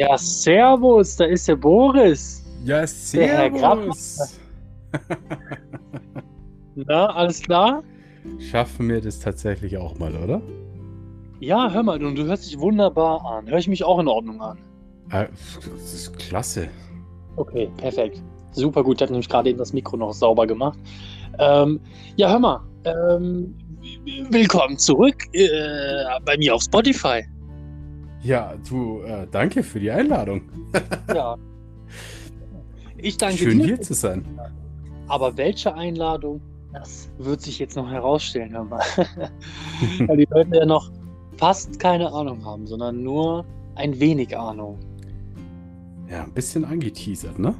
Ja, servus, da ist der Boris. Ja, Der Herr servus. Na, alles klar? Schaffen wir das tatsächlich auch mal, oder? Ja, hör mal, du, du hörst dich wunderbar an. Hör ich mich auch in Ordnung an? Äh, Das ist klasse. Okay, perfekt. Super gut. Ich habe nämlich gerade eben das Mikro noch sauber gemacht. Ähm, ja, hör mal. Ähm, willkommen zurück äh, bei mir auf Spotify. Ja, du, äh, danke für die Einladung. Ja. Ich danke Schön dir. hier zu sein. Aber welche Einladung, das wird sich jetzt noch herausstellen, hör mal. Weil die Leute ja noch fast keine Ahnung haben, sondern nur ein wenig Ahnung. Ja, ein bisschen angeteasert, ne?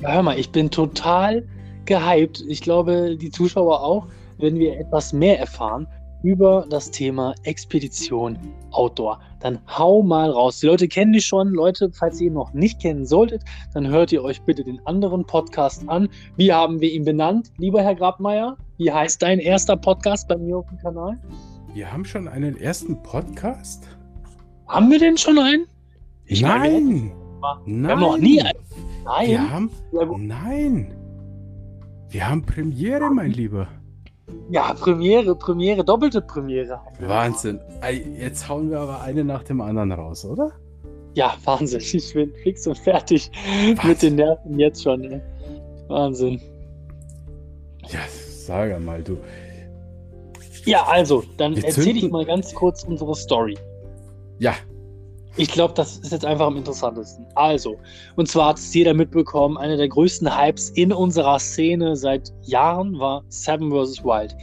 Ja, hör mal, ich bin total gehypt. Ich glaube, die Zuschauer auch, wenn wir etwas mehr erfahren über das Thema Expedition Outdoor. Dann hau mal raus. Die Leute kennen dich schon. Leute, falls ihr ihn noch nicht kennen solltet, dann hört ihr euch bitte den anderen Podcast an. Wie haben wir ihn benannt, lieber Herr Grabmeier? Wie heißt dein erster Podcast bei mir auf dem Kanal? Wir haben schon einen ersten Podcast? Haben wir denn schon einen? Ich meine, Nein! Wir haben noch nie einen. Nein. Wir haben. Nein! Wir haben Premiere, mein Lieber. Ja, Premiere, Premiere, doppelte Premiere. Wahnsinn. Jetzt hauen wir aber eine nach dem anderen raus, oder? Ja, Wahnsinn. Ich bin fix und fertig mit den Nerven jetzt schon. Ey. Wahnsinn. Ja, sag mal, du. Ja, also, dann erzähle ich mal ganz kurz unsere Story. Ja, Ich glaube, das ist jetzt einfach am interessantesten. Also, und zwar hat es jeder mitbekommen, einer der größten Hypes in unserer Szene seit Jahren war Seven vs. Wild.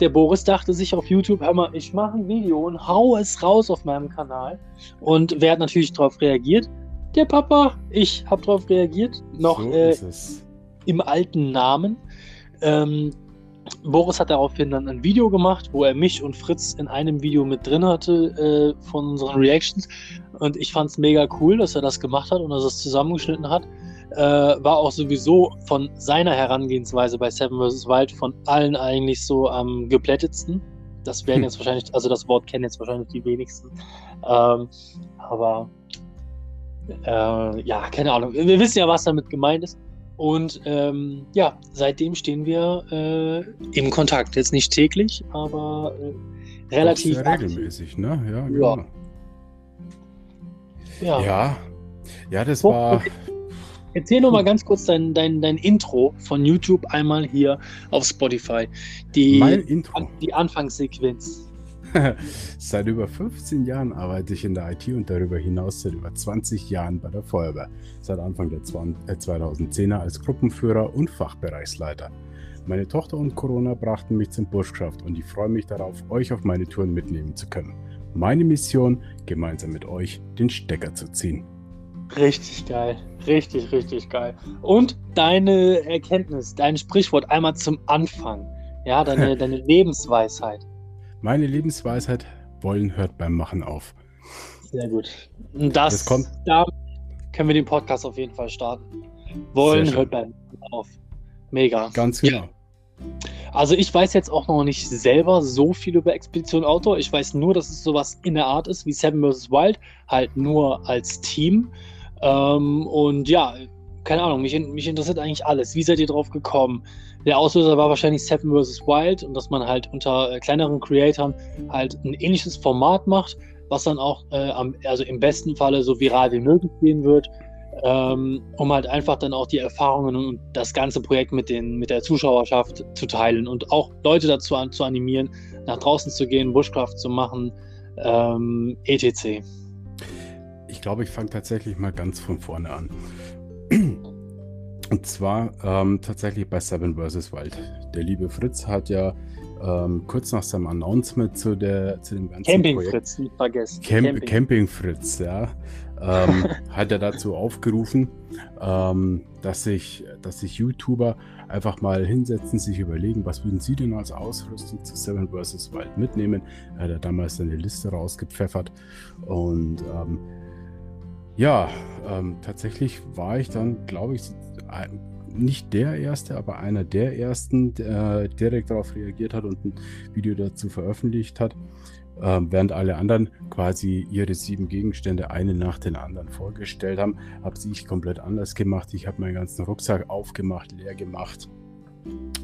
Der Boris dachte sich auf YouTube, hör mal, ich mache ein Video und hau es raus auf meinem Kanal. Und wer hat natürlich darauf reagiert? Der Papa. Ich habe darauf reagiert. Noch so äh, im alten Namen. Ähm, Boris hat daraufhin dann ein Video gemacht, wo er mich und Fritz in einem Video mit drin hatte äh, von unseren Reactions. Und ich fand es mega cool, dass er das gemacht hat und dass er es zusammengeschnitten hat. Äh, war auch sowieso von seiner Herangehensweise bei Seven vs. Wild von allen eigentlich so am geplättetsten. Das werden Hm. jetzt wahrscheinlich, also das Wort kennen jetzt wahrscheinlich die wenigsten. Ähm, aber äh, ja, keine Ahnung. Wir wissen ja, was damit gemeint ist. Und ähm, ja, seitdem stehen wir äh, im Kontakt. Jetzt nicht täglich, aber äh, relativ Sehr regelmäßig, ne? Ja, genau. Ja. Ja, ja, das So, war. Erzähl noch mal ganz kurz dein, dein, dein Intro von YouTube einmal hier auf Spotify. Die, Mein Intro. die Anfangssequenz. seit über 15 Jahren arbeite ich in der IT und darüber hinaus seit über 20 Jahren bei der Feuerwehr. Seit Anfang der 20, äh, 2010er als Gruppenführer und Fachbereichsleiter. Meine Tochter und Corona brachten mich zum Buschkraft und ich freue mich darauf, euch auf meine Touren mitnehmen zu können. Meine Mission, gemeinsam mit euch den Stecker zu ziehen. Richtig geil. Richtig, richtig geil. Und deine Erkenntnis, dein Sprichwort einmal zum Anfang. Ja, deine, deine Lebensweisheit. Meine Lebensweisheit, wollen hört beim Machen auf. Sehr gut. Und das, Das kommt- da können wir den Podcast auf jeden Fall starten. Wollen hört beim auf. Mega. Ganz Ja. genau. Also ich weiß jetzt auch noch nicht selber so viel über Expedition Outdoor. Ich weiß nur, dass es sowas in der Art ist wie Seven vs. Wild, halt nur als Team. Ähm, und ja, keine Ahnung, mich, mich interessiert eigentlich alles. Wie seid ihr drauf gekommen? Der Auslöser war wahrscheinlich Seven vs. Wild und dass man halt unter äh, kleineren Creatoren halt ein ähnliches Format macht, was dann auch äh, am, also im besten Falle so viral wie möglich gehen wird ähm, um halt einfach dann auch die Erfahrungen und das ganze Projekt mit, den, mit der Zuschauerschaft zu teilen und auch Leute dazu an, zu animieren, nach draußen zu gehen, Bushcraft zu machen, ähm, etc. Ich glaube, ich fange tatsächlich mal ganz von vorne an. Und zwar ähm, tatsächlich bei Seven vs. Wild. Der liebe Fritz hat ja ähm, kurz nach seinem Announcement zu, der, zu dem ganzen Camping Projekt Fritz, nicht vergessen. Camp, Camping Fritz, ja, ähm, hat er dazu aufgerufen, ähm, dass sich, dass sich YouTuber einfach mal hinsetzen, sich überlegen, was würden sie denn als Ausrüstung zu Seven vs. Wild mitnehmen. Er hat ja damals eine Liste rausgepfeffert und ähm, ja, ähm, tatsächlich war ich dann, glaube ich, nicht der erste, aber einer der ersten, der direkt darauf reagiert hat und ein Video dazu veröffentlicht hat. Ähm, während alle anderen quasi ihre sieben Gegenstände eine nach den anderen vorgestellt haben, habe ich komplett anders gemacht. Ich habe meinen ganzen Rucksack aufgemacht, leer gemacht,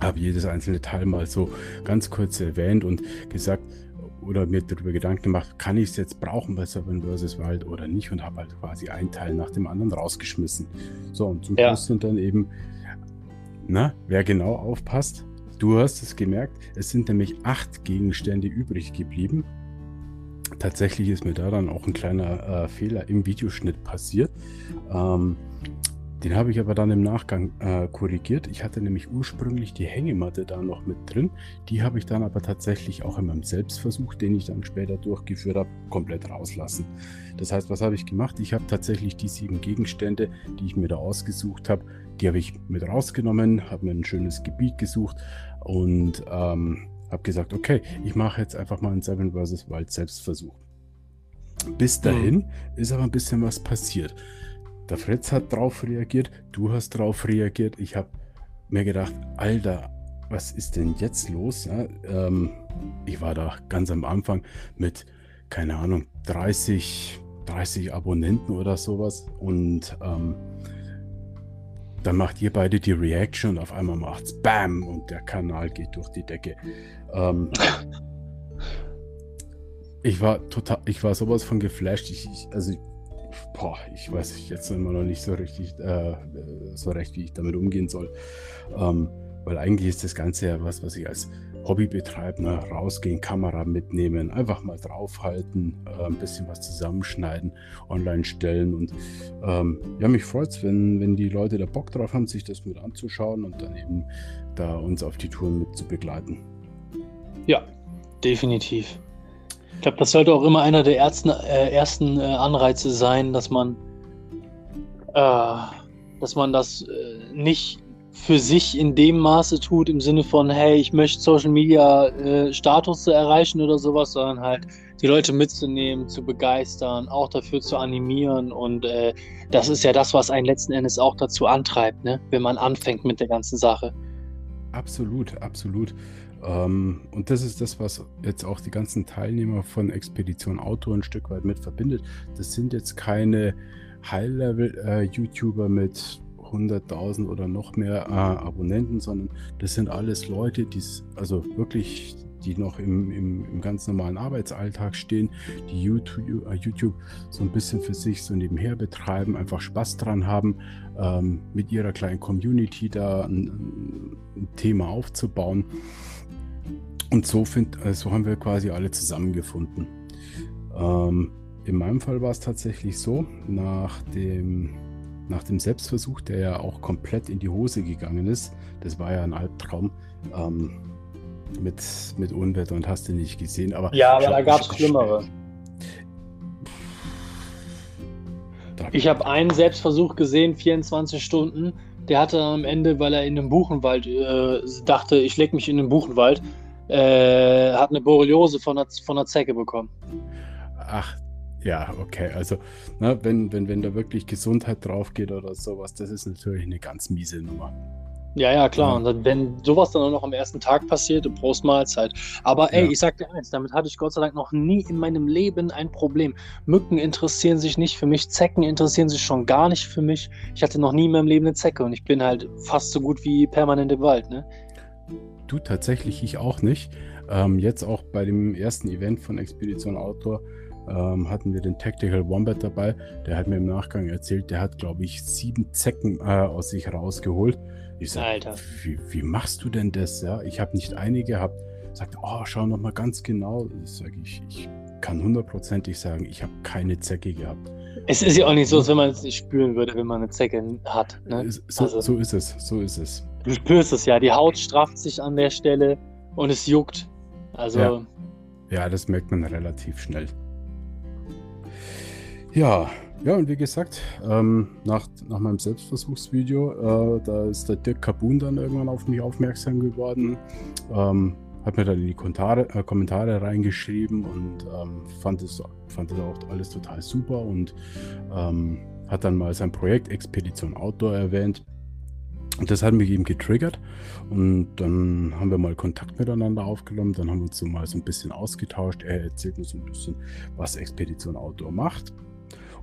habe jedes einzelne Teil mal so ganz kurz erwähnt und gesagt, oder mir darüber Gedanken gemacht, kann ich es jetzt brauchen bei Seven vs. Wild oder nicht und habe halt quasi einen Teil nach dem anderen rausgeschmissen. So, und zum ja. Schluss sind dann eben, na, wer genau aufpasst, du hast es gemerkt, es sind nämlich acht Gegenstände übrig geblieben. Tatsächlich ist mir da dann auch ein kleiner äh, Fehler im Videoschnitt passiert. Ähm, den habe ich aber dann im Nachgang äh, korrigiert. Ich hatte nämlich ursprünglich die Hängematte da noch mit drin. Die habe ich dann aber tatsächlich auch in meinem Selbstversuch, den ich dann später durchgeführt habe, komplett rauslassen. Das heißt, was habe ich gemacht? Ich habe tatsächlich die sieben Gegenstände, die ich mir da ausgesucht habe, die habe ich mit rausgenommen, habe mir ein schönes Gebiet gesucht und ähm, habe gesagt, okay, ich mache jetzt einfach mal einen Seven vs. Wild Selbstversuch. Bis dahin mhm. ist aber ein bisschen was passiert. Der Fritz hat drauf reagiert, du hast drauf reagiert. Ich habe mir gedacht, Alter, was ist denn jetzt los? Ja, ähm, ich war da ganz am Anfang mit, keine Ahnung, 30, 30 Abonnenten oder sowas. Und ähm, dann macht ihr beide die Reaction und auf einmal macht's BAM und der Kanal geht durch die Decke. Ähm, ich war total, ich war sowas von geflasht. Ich, ich also boah, ich weiß jetzt immer noch nicht so richtig, äh, so recht, wie ich damit umgehen soll. Ähm, weil eigentlich ist das Ganze ja was, was ich als Hobby betreibe. Ne? Rausgehen, Kamera mitnehmen, einfach mal draufhalten, äh, ein bisschen was zusammenschneiden, online stellen. Und ähm, ja, mich freut es, wenn, wenn die Leute da Bock drauf haben, sich das mit anzuschauen und dann eben da uns auf die Touren mit zu begleiten. Ja, definitiv. Ich glaube, das sollte auch immer einer der ersten, äh, ersten äh, Anreize sein, dass man, äh, dass man das äh, nicht für sich in dem Maße tut, im Sinne von, hey, ich möchte Social Media äh, Status zu erreichen oder sowas, sondern halt die Leute mitzunehmen, zu begeistern, auch dafür zu animieren. Und äh, das ist ja das, was einen letzten Endes auch dazu antreibt, ne? wenn man anfängt mit der ganzen Sache. Absolut, absolut. Ähm, und das ist das, was jetzt auch die ganzen Teilnehmer von Expedition Auto ein Stück weit mit verbindet. Das sind jetzt keine High-Level-YouTuber äh, mit 100.000 oder noch mehr äh, Abonnenten, sondern das sind alles Leute, die also wirklich, die noch im, im, im, ganz normalen Arbeitsalltag stehen, die YouTube, äh, YouTube, so ein bisschen für sich so nebenher betreiben, einfach Spaß dran haben, ähm, mit ihrer kleinen Community da ein, ein Thema aufzubauen. Und so, find, äh, so haben wir quasi alle zusammengefunden. Ähm, in meinem Fall war es tatsächlich so, nach dem, nach dem Selbstversuch, der ja auch komplett in die Hose gegangen ist, das war ja ein Albtraum, ähm, mit, mit Unwetter und hast du nicht gesehen. Aber ja, aber da gab es Schlimmere. Ich habe einen Selbstversuch gesehen, 24 Stunden. Der hatte am Ende, weil er in den Buchenwald äh, dachte, ich leg mich in den Buchenwald, äh, hat eine Borreliose von einer, von einer Zecke bekommen. Ach, ja, okay. Also, ne, wenn, wenn, wenn da wirklich Gesundheit drauf geht oder sowas, das ist natürlich eine ganz miese Nummer. Ja, ja, klar. Und wenn sowas dann auch noch am ersten Tag passiert, Prost Mahlzeit. Aber ey, ja. ich sag dir eins, damit hatte ich Gott sei Dank noch nie in meinem Leben ein Problem. Mücken interessieren sich nicht für mich, Zecken interessieren sich schon gar nicht für mich. Ich hatte noch nie in meinem Leben eine Zecke und ich bin halt fast so gut wie permanent im Wald, ne? Du tatsächlich, ich auch nicht. Ähm, jetzt auch bei dem ersten Event von Expedition Outdoor ähm, hatten wir den Tactical Wombat dabei. Der hat mir im Nachgang erzählt, der hat, glaube ich, sieben Zecken äh, aus sich rausgeholt. Ich sage, wie, wie, machst du denn das? Ja, ich habe nicht eine gehabt. Sagt, oh, schau noch mal ganz genau. Ich sage, ich, ich kann hundertprozentig sagen, ich habe keine Zecke gehabt. Es ist ja auch nicht so, als wenn man es nicht spüren würde, wenn man eine Zecke hat. Ne? So, also, so ist es, so ist es. Du spürst es ja, die Haut strafft sich an der Stelle und es juckt. Also. Ja, ja das merkt man relativ schnell. Ja, ja, und wie gesagt, ähm, nach, nach meinem Selbstversuchsvideo, äh, da ist der Dirk Kabun dann irgendwann auf mich aufmerksam geworden. Ähm, hat mir dann in die Kommentare, äh, Kommentare reingeschrieben und ähm, fand, es, fand es auch alles total super und ähm, hat dann mal sein Projekt Expedition Outdoor erwähnt das hat mich eben getriggert. Und dann haben wir mal Kontakt miteinander aufgenommen. Dann haben wir uns so mal so ein bisschen ausgetauscht. Er erzählt mir so ein bisschen, was Expedition Outdoor macht.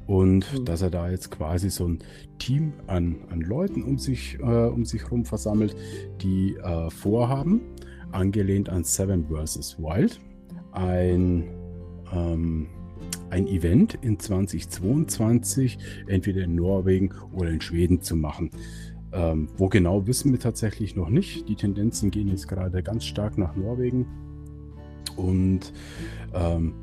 Und mhm. dass er da jetzt quasi so ein Team an, an Leuten um sich, äh, um sich herum versammelt, die äh, vorhaben, angelehnt an Seven vs. Wild, ein, ähm, ein Event in 2022 entweder in Norwegen oder in Schweden zu machen. Ähm, wo genau wissen wir tatsächlich noch nicht. Die Tendenzen gehen jetzt gerade ganz stark nach Norwegen. Und ähm,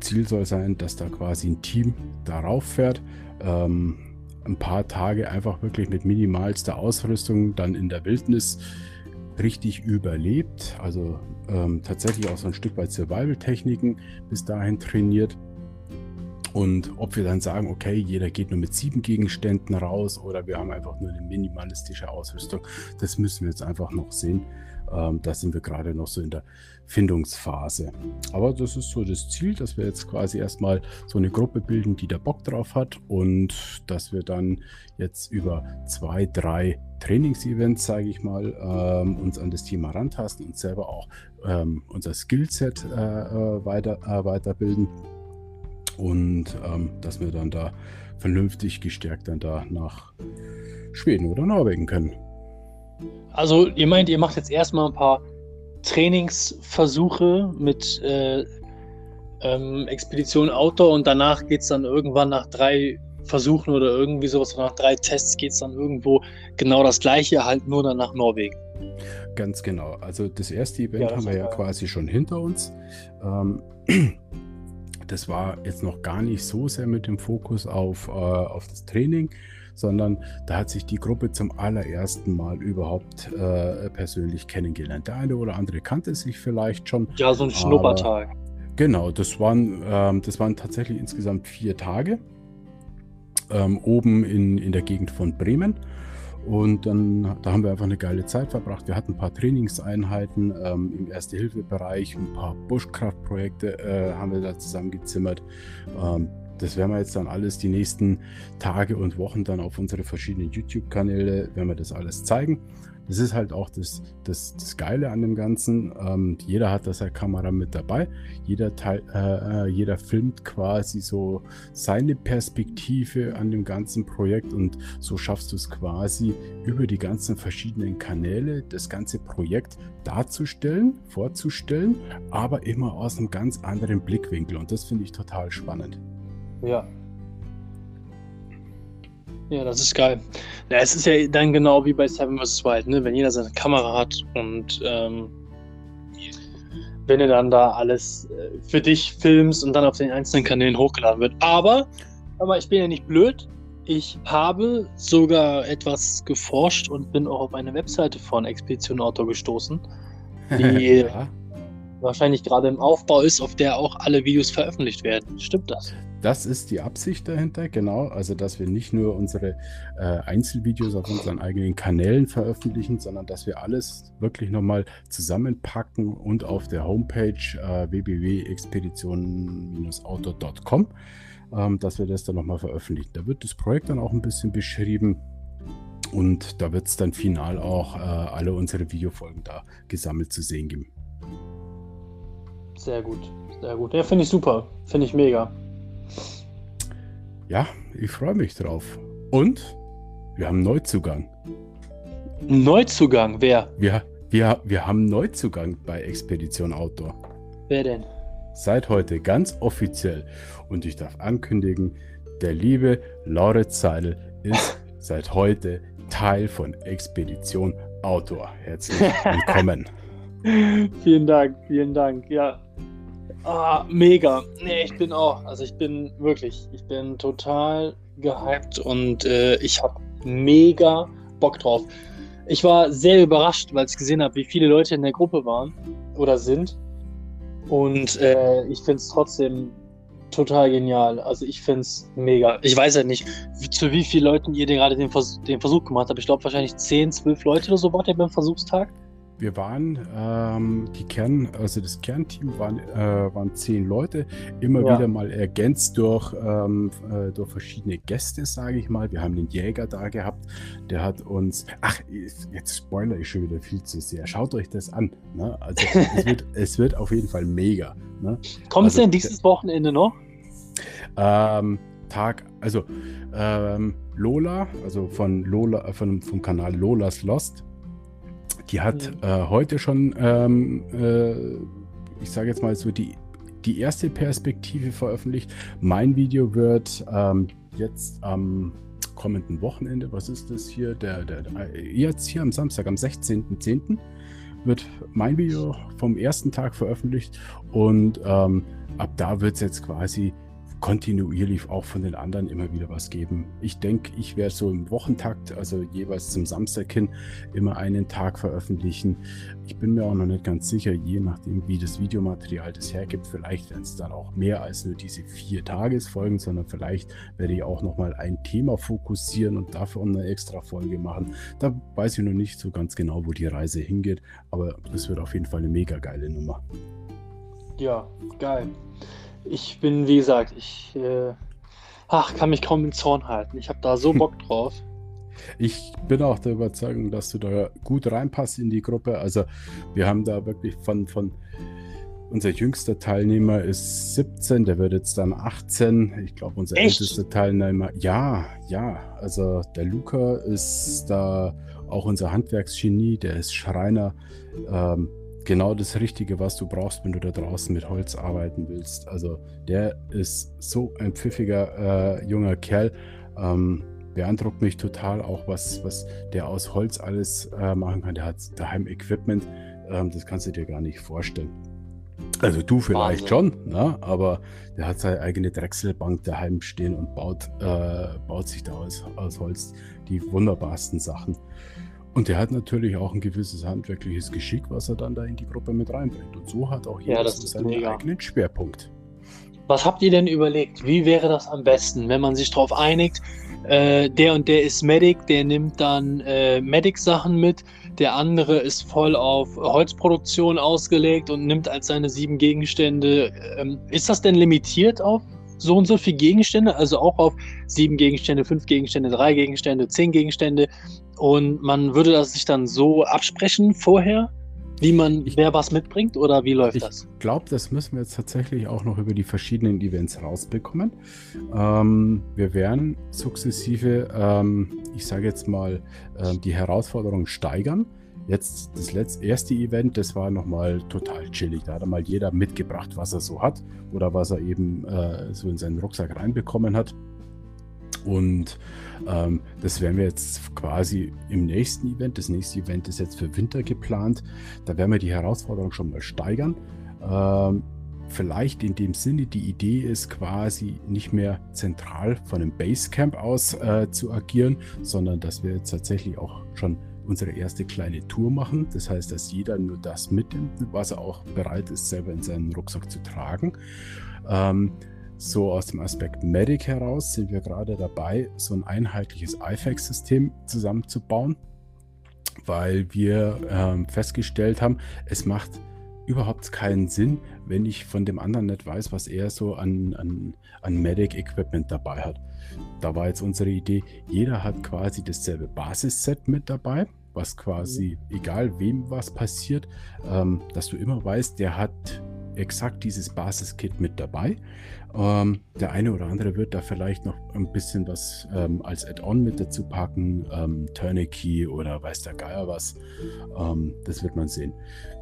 Ziel soll sein, dass da quasi ein Team darauf fährt. Ähm, ein paar Tage einfach wirklich mit minimalster Ausrüstung dann in der Wildnis richtig überlebt. Also ähm, tatsächlich auch so ein Stück weit Survival-Techniken bis dahin trainiert und ob wir dann sagen, okay, jeder geht nur mit sieben Gegenständen raus oder wir haben einfach nur eine minimalistische Ausrüstung, das müssen wir jetzt einfach noch sehen. Ähm, da sind wir gerade noch so in der Findungsphase. Aber das ist so das Ziel, dass wir jetzt quasi erstmal so eine Gruppe bilden, die da Bock drauf hat und dass wir dann jetzt über zwei, drei Trainingsevents, sage ich mal, ähm, uns an das Thema rantasten und selber auch ähm, unser Skillset äh, äh weiter, äh, weiterbilden und ähm, dass wir dann da vernünftig gestärkt dann da nach Schweden oder Norwegen können. Also ihr meint, ihr macht jetzt erstmal ein paar Trainingsversuche mit äh, ähm, Expedition Outdoor und danach geht es dann irgendwann nach drei Versuchen oder irgendwie sowas, nach drei Tests geht es dann irgendwo genau das gleiche, halt nur dann nach Norwegen. Ganz genau. Also das erste Event ja, haben wir ja quasi schon hinter uns. Ähm, das war jetzt noch gar nicht so sehr mit dem Fokus auf, äh, auf das Training, sondern da hat sich die Gruppe zum allerersten Mal überhaupt äh, persönlich kennengelernt. Der eine oder andere kannte sich vielleicht schon. Ja, so ein Schnuppertag. Genau, das waren, ähm, das waren tatsächlich insgesamt vier Tage ähm, oben in, in der Gegend von Bremen. Und dann da haben wir einfach eine geile Zeit verbracht. Wir hatten ein paar Trainingseinheiten ähm, im Erste-Hilfe-Bereich, ein paar Buschkraftprojekte äh, haben wir da zusammengezimmert. Ähm, das werden wir jetzt dann alles die nächsten Tage und Wochen dann auf unsere verschiedenen YouTube-Kanäle, werden wir das alles zeigen. Das ist halt auch das, das, das Geile an dem Ganzen. Ähm, jeder hat da seine Kamera mit dabei. Jeder, Teil, äh, äh, jeder filmt quasi so seine Perspektive an dem ganzen Projekt und so schaffst du es quasi über die ganzen verschiedenen Kanäle, das ganze Projekt darzustellen, vorzustellen, aber immer aus einem ganz anderen Blickwinkel. Und das finde ich total spannend. Ja, ja, das ist geil. Ja, es ist ja dann genau wie bei Seven vs. Wild, ne? wenn jeder seine Kamera hat und ähm, wenn du dann da alles äh, für dich filmst und dann auf den einzelnen Kanälen hochgeladen wird. Aber, aber ich bin ja nicht blöd. Ich habe sogar etwas geforscht und bin auch auf eine Webseite von Expedition Auto gestoßen, die ja. wahrscheinlich gerade im Aufbau ist, auf der auch alle Videos veröffentlicht werden. Stimmt das? Das ist die Absicht dahinter, genau. Also, dass wir nicht nur unsere äh, Einzelvideos auf unseren eigenen Kanälen veröffentlichen, sondern dass wir alles wirklich nochmal zusammenpacken und auf der Homepage äh, www.expedition-outdoor.com, ähm, dass wir das dann nochmal veröffentlichen. Da wird das Projekt dann auch ein bisschen beschrieben. Und da wird es dann final auch äh, alle unsere Videofolgen da gesammelt zu sehen geben. Sehr gut, sehr gut. Ja, finde ich super. Finde ich mega. Ja, ich freue mich drauf. Und wir haben Neuzugang. Neuzugang, wer? Wir, wir, wir haben Neuzugang bei Expedition Outdoor. Wer denn? Seit heute ganz offiziell. Und ich darf ankündigen, der liebe Lauritz Seidel ist seit heute Teil von Expedition Outdoor. Herzlich willkommen. vielen Dank, vielen Dank. Ja, Ah, mega. Nee, ich bin auch. Also ich bin wirklich, ich bin total gehypt und äh, ich habe mega Bock drauf. Ich war sehr überrascht, weil ich gesehen habe, wie viele Leute in der Gruppe waren oder sind. Und äh, ich finde es trotzdem total genial. Also ich finde es mega. Ich weiß ja nicht, zu wie vielen Leuten ihr gerade den, Vers den, Versuch gemacht habt. Ich glaube wahrscheinlich 10, 12 Leute oder so wart ihr beim Versuchstag. Wir waren, ähm, die Kern, also das Kernteam waren, äh, waren zehn Leute, immer ja. wieder mal ergänzt durch, ähm, äh, durch verschiedene Gäste, sage ich mal. Wir haben den Jäger da gehabt, der hat uns, ach, jetzt spoiler ich schon wieder viel zu sehr. Schaut euch das an. Ne? Also es wird, es wird auf jeden Fall mega. Ne? Kommt es also, denn dieses Wochenende noch? Ähm, Tag, also ähm, Lola, also von Lola, von, vom Kanal Lola's Lost, die hat mhm. äh, heute schon, ähm, äh, ich sage jetzt mal so, die, die erste Perspektive veröffentlicht. Mein Video wird ähm, jetzt am kommenden Wochenende, was ist das hier? Der, der, der jetzt hier am Samstag, am 16.10. wird mein Video vom ersten Tag veröffentlicht und ähm, ab da wird es jetzt quasi kontinuierlich auch von den anderen immer wieder was geben. Ich denke, ich werde so im Wochentakt, also jeweils zum Samstag hin, immer einen Tag veröffentlichen. Ich bin mir auch noch nicht ganz sicher, je nachdem, wie das Videomaterial das hergibt. Vielleicht werden es dann auch mehr als nur diese vier Tagesfolgen, sondern vielleicht werde ich auch nochmal ein Thema fokussieren und dafür eine extra Folge machen. Da weiß ich noch nicht so ganz genau, wo die Reise hingeht, aber es wird auf jeden Fall eine mega geile Nummer. Ja, geil ich bin, wie gesagt, ich äh, ach, kann mich kaum in Zorn halten. Ich habe da so Bock drauf. Ich bin auch der Überzeugung, dass du da gut reinpasst in die Gruppe. Also wir haben da wirklich von, von unser jüngster Teilnehmer ist 17, der wird jetzt dann 18. Ich glaube, unser Echt? ältester Teilnehmer, ja, ja. Also der Luca ist da auch unser Handwerksgenie, der ist Schreiner. Ähm, genau das Richtige, was du brauchst, wenn du da draußen mit Holz arbeiten willst. Also der ist so ein pfiffiger äh, junger Kerl. Ähm, beeindruckt mich total auch, was, was der aus Holz alles äh, machen kann. Der hat daheim Equipment, ähm, das kannst du dir gar nicht vorstellen. Also du vielleicht Wahnsinn. schon, ne? aber der hat seine eigene Drechselbank daheim stehen und baut, äh, baut sich da aus, aus Holz die wunderbarsten Sachen. Und der hat natürlich auch ein gewisses handwerkliches Geschick, was er dann da in die Gruppe mit reinbringt. Und so hat auch jeder ja, seinen mega. eigenen Schwerpunkt. Was habt ihr denn überlegt? Wie wäre das am besten, wenn man sich darauf einigt, äh, der und der ist Medic, der nimmt dann äh, Medic-Sachen mit, der andere ist voll auf Holzproduktion ausgelegt und nimmt als seine sieben Gegenstände. Ähm, ist das denn limitiert auf so und so viele Gegenstände? Also auch auf sieben Gegenstände, fünf Gegenstände, drei Gegenstände, zehn Gegenstände? Und man würde das sich dann so absprechen vorher, wie man, ich, wer was mitbringt oder wie läuft ich das? Ich glaube, das müssen wir jetzt tatsächlich auch noch über die verschiedenen Events rausbekommen. Ähm, wir werden sukzessive, ähm, ich sage jetzt mal, äh, die Herausforderung steigern. Jetzt das letzte, erste Event, das war nochmal total chillig. Da hat mal jeder mitgebracht, was er so hat oder was er eben äh, so in seinen Rucksack reinbekommen hat. Und ähm, das werden wir jetzt quasi im nächsten Event. Das nächste Event ist jetzt für Winter geplant. Da werden wir die Herausforderung schon mal steigern. Ähm, vielleicht in dem Sinne, die Idee ist quasi nicht mehr zentral von einem Basecamp aus äh, zu agieren, sondern dass wir jetzt tatsächlich auch schon unsere erste kleine Tour machen. Das heißt, dass jeder nur das mitnimmt, was er auch bereit ist, selber in seinen Rucksack zu tragen. Ähm, so aus dem Aspekt Medic heraus sind wir gerade dabei, so ein einheitliches IFAX-System zusammenzubauen, weil wir ähm, festgestellt haben, es macht überhaupt keinen Sinn, wenn ich von dem anderen nicht weiß, was er so an, an, an Medic-Equipment dabei hat. Da war jetzt unsere Idee, jeder hat quasi dasselbe Basisset mit dabei, was quasi, egal wem was passiert, ähm, dass du immer weißt, der hat exakt dieses Basiskit mit dabei. Ähm, der eine oder andere wird da vielleicht noch ein bisschen was ähm, als Add-on mit dazu packen, ähm, Tourniquet oder weiß der Geier was. Ähm, das wird man sehen.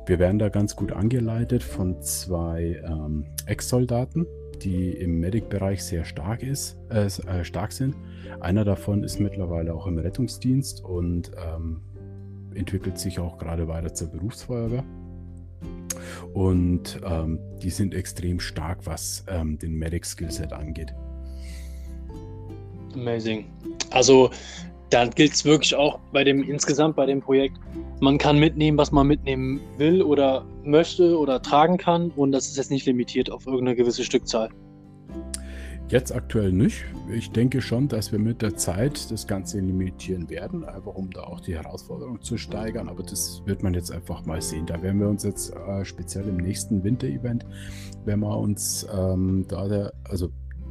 Wir werden da ganz gut angeleitet von zwei ähm, Ex-Soldaten, die im Medic-Bereich sehr stark, ist, äh, äh, stark sind. Einer davon ist mittlerweile auch im Rettungsdienst und ähm, entwickelt sich auch gerade weiter zur Berufsfeuerwehr. Und ähm, die sind extrem stark, was ähm, den Medic-Skillset angeht. Amazing. Also da gilt es wirklich auch bei dem insgesamt bei dem Projekt, man kann mitnehmen, was man mitnehmen will oder möchte oder tragen kann und das ist jetzt nicht limitiert auf irgendeine gewisse Stückzahl. Jetzt aktuell nicht. Ich denke schon, dass wir mit der Zeit das Ganze limitieren werden, einfach um da auch die Herausforderung zu steigern. Aber das wird man jetzt einfach mal sehen. Da werden wir uns jetzt äh, speziell im nächsten Winter-Event, wenn wir uns ähm, da der, also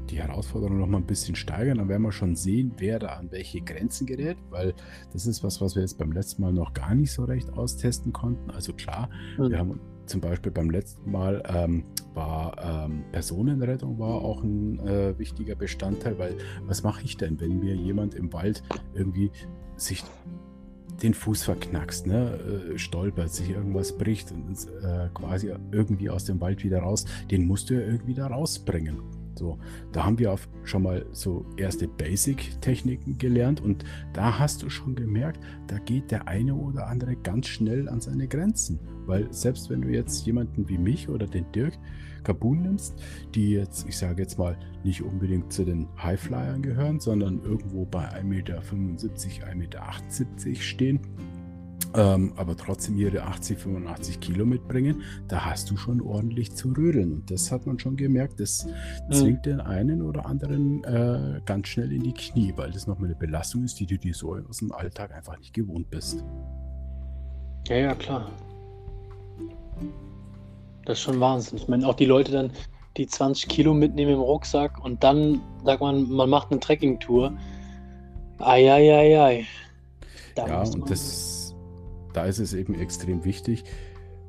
die Herausforderung noch mal ein bisschen steigern, dann werden wir schon sehen, wer da an welche Grenzen gerät, weil das ist was, was wir jetzt beim letzten Mal noch gar nicht so recht austesten konnten. Also klar, mhm. wir haben zum Beispiel beim letzten Mal ähm, war ähm, Personenrettung war auch ein äh, wichtiger Bestandteil, weil was mache ich denn, wenn mir jemand im Wald irgendwie sich den Fuß verknackst, ne? Äh, stolpert, sich irgendwas bricht und äh, quasi irgendwie aus dem Wald wieder raus, den musst du ja irgendwie da rausbringen. So, da haben wir schon mal so erste Basic-Techniken gelernt und da hast du schon gemerkt, da geht der eine oder andere ganz schnell an seine Grenzen. Weil selbst wenn du jetzt jemanden wie mich oder den Dirk Kabun nimmst, die jetzt, ich sage jetzt mal, nicht unbedingt zu den Highflyern gehören, sondern irgendwo bei 1,75 Meter, 1,78 Meter stehen, ähm, aber trotzdem ihre 80, 85 Kilo mitbringen, da hast du schon ordentlich zu rödeln. Und das hat man schon gemerkt, das mhm. zwingt den einen oder anderen äh, ganz schnell in die Knie, weil das nochmal eine Belastung ist, die du dir so aus dem Alltag einfach nicht gewohnt bist. Ja, ja, klar. Das ist schon Wahnsinn. Ich meine, auch die Leute dann, die 20 Kilo mitnehmen im Rucksack und dann sagt man, man macht eine Trekkingtour. Eieiei. Ja, und das da ist es eben extrem wichtig,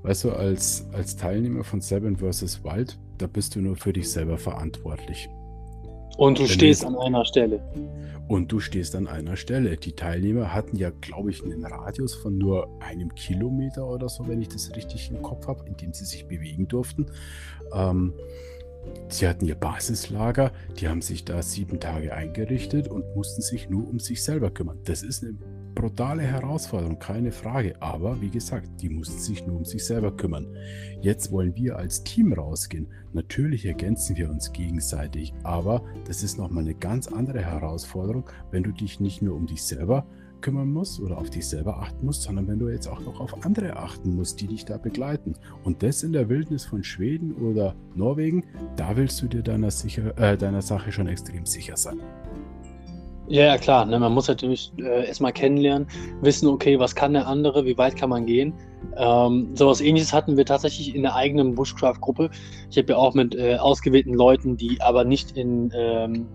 weißt du, als, als Teilnehmer von Seven vs. Wild, da bist du nur für dich selber verantwortlich. Und du Wenn stehst an einer Stelle. Und du stehst an einer Stelle. Die Teilnehmer hatten ja, glaube ich, einen Radius von nur einem Kilometer oder so, wenn ich das richtig im Kopf habe, in dem sie sich bewegen durften. Ähm, sie hatten ihr Basislager, die haben sich da sieben Tage eingerichtet und mussten sich nur um sich selber kümmern. Das ist eine brutale Herausforderung, keine Frage. Aber wie gesagt, die mussten sich nur um sich selber kümmern. Jetzt wollen wir als Team rausgehen. Natürlich ergänzen wir uns gegenseitig, aber das ist nochmal eine ganz andere Herausforderung, wenn du dich nicht nur um dich selber kümmern musst oder auf dich selber achten musst, sondern wenn du jetzt auch noch auf andere achten musst, die dich da begleiten. Und das in der Wildnis von Schweden oder Norwegen, da willst du dir deiner, sicher, äh, deiner Sache schon extrem sicher sein. Ja, ja, klar. Ne? Man muss natürlich äh, erstmal kennenlernen, wissen, okay, was kann der andere, wie weit kann man gehen. Ähm, sowas ähnliches hatten wir tatsächlich in der eigenen Bushcraft-Gruppe. Ich habe ja auch mit äh, ausgewählten Leuten, die aber nicht in ähm,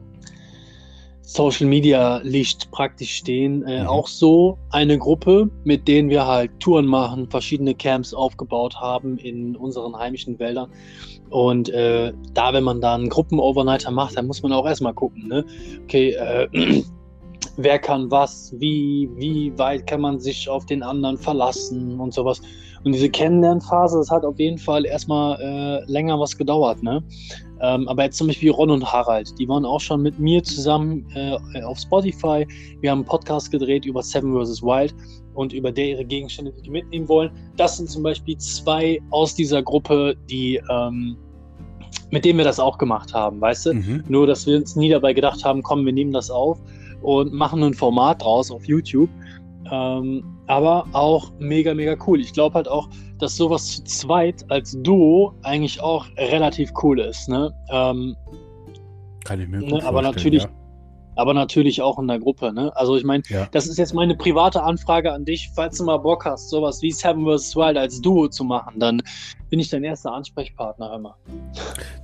Social Media Licht praktisch stehen, äh, mhm. auch so eine Gruppe, mit denen wir halt Touren machen, verschiedene Camps aufgebaut haben in unseren heimischen Wäldern. Und äh, da, wenn man da einen Gruppen-Overnighter macht, dann muss man auch erstmal gucken, ne? Okay, äh, wer kann was, wie, wie weit kann man sich auf den anderen verlassen und sowas. Und diese Kennenlernphase, das hat auf jeden Fall erstmal äh, länger was gedauert, ne? Ähm, aber jetzt zum Beispiel Ron und Harald, die waren auch schon mit mir zusammen äh, auf Spotify. Wir haben einen Podcast gedreht über Seven vs. Wild und über der ihre Gegenstände, die die mitnehmen wollen. Das sind zum Beispiel zwei aus dieser Gruppe, die ähm, mit denen wir das auch gemacht haben, weißt du? Mhm. Nur, dass wir uns nie dabei gedacht haben, komm, wir nehmen das auf und machen ein Format draus auf YouTube. Ähm, aber auch mega, mega cool. Ich glaube halt auch, dass sowas zu zweit als Duo eigentlich auch relativ cool ist. Ne? Ähm, Kann ich mir ne? Aber natürlich, ja. aber natürlich auch in der Gruppe. Ne? Also ich meine, ja. das ist jetzt meine private Anfrage an dich. Falls du mal Bock hast, sowas wie Seven vs. Wild als Duo zu machen, dann bin ich dein erster Ansprechpartner immer.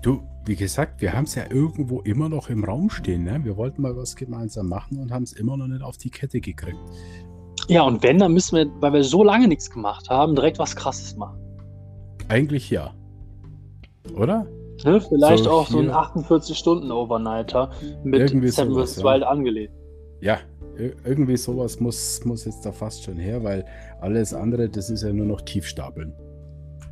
Du, wie gesagt, wir haben es ja irgendwo immer noch im Raum stehen. Ne? Wir wollten mal was gemeinsam machen und haben es immer noch nicht auf die Kette gekriegt. Ja, und wenn, dann müssen wir, weil wir so lange nichts gemacht haben, direkt was Krasses machen. Eigentlich ja. Oder? Ne, vielleicht so auch so ein 48-Stunden-Overnighter mit Seven vs. Ja. Wild angelegt. Ja, irgendwie sowas muss, muss jetzt da fast schon her, weil alles andere, das ist ja nur noch Tiefstapeln.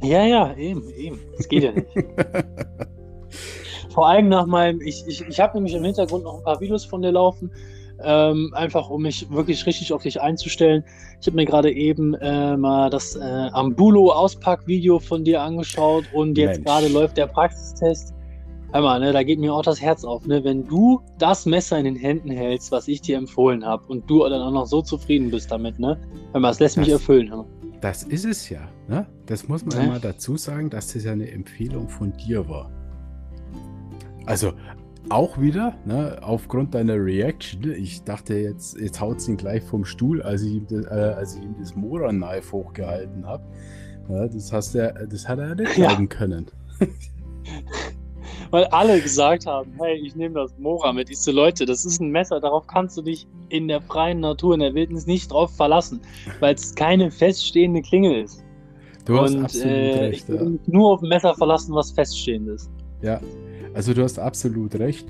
Ja, ja, eben, eben. Das geht ja nicht. Vor allem nach meinem, ich, ich, ich habe nämlich im Hintergrund noch ein paar Videos von dir laufen, ähm, einfach um mich wirklich richtig auf dich einzustellen. Ich habe mir gerade eben äh, mal das äh, Ambulo-Auspack-Video von dir angeschaut und jetzt gerade läuft der Praxistest. Hör mal, ne, da geht mir auch das Herz auf. Ne? Wenn du das Messer in den Händen hältst, was ich dir empfohlen habe, und du dann auch noch so zufrieden bist damit, ne? Hör mal, das lässt das, mich erfüllen. Hör Das ist es ja. Ne? Das muss man ja. mal dazu sagen, dass das ja eine Empfehlung von dir war. Also auch wieder, ne, aufgrund deiner Reaction, ich dachte jetzt, jetzt haut ihn gleich vom Stuhl, als ich ihm, das, äh, als ich ihm das Mora-Knife hochgehalten habe. Ja, das, hast er, das hat er nicht glauben ja. können. Weil alle gesagt haben, hey, ich nehme das Mora mit. Ich so, Leute, das ist ein Messer, darauf kannst du dich in der freien Natur, in der Wildnis nicht drauf verlassen, weil es keine feststehende Klinge ist. Du hast Und, absolut äh, recht. Ich mich nur auf ein Messer verlassen, was feststehend ist. Ja, also du hast absolut recht.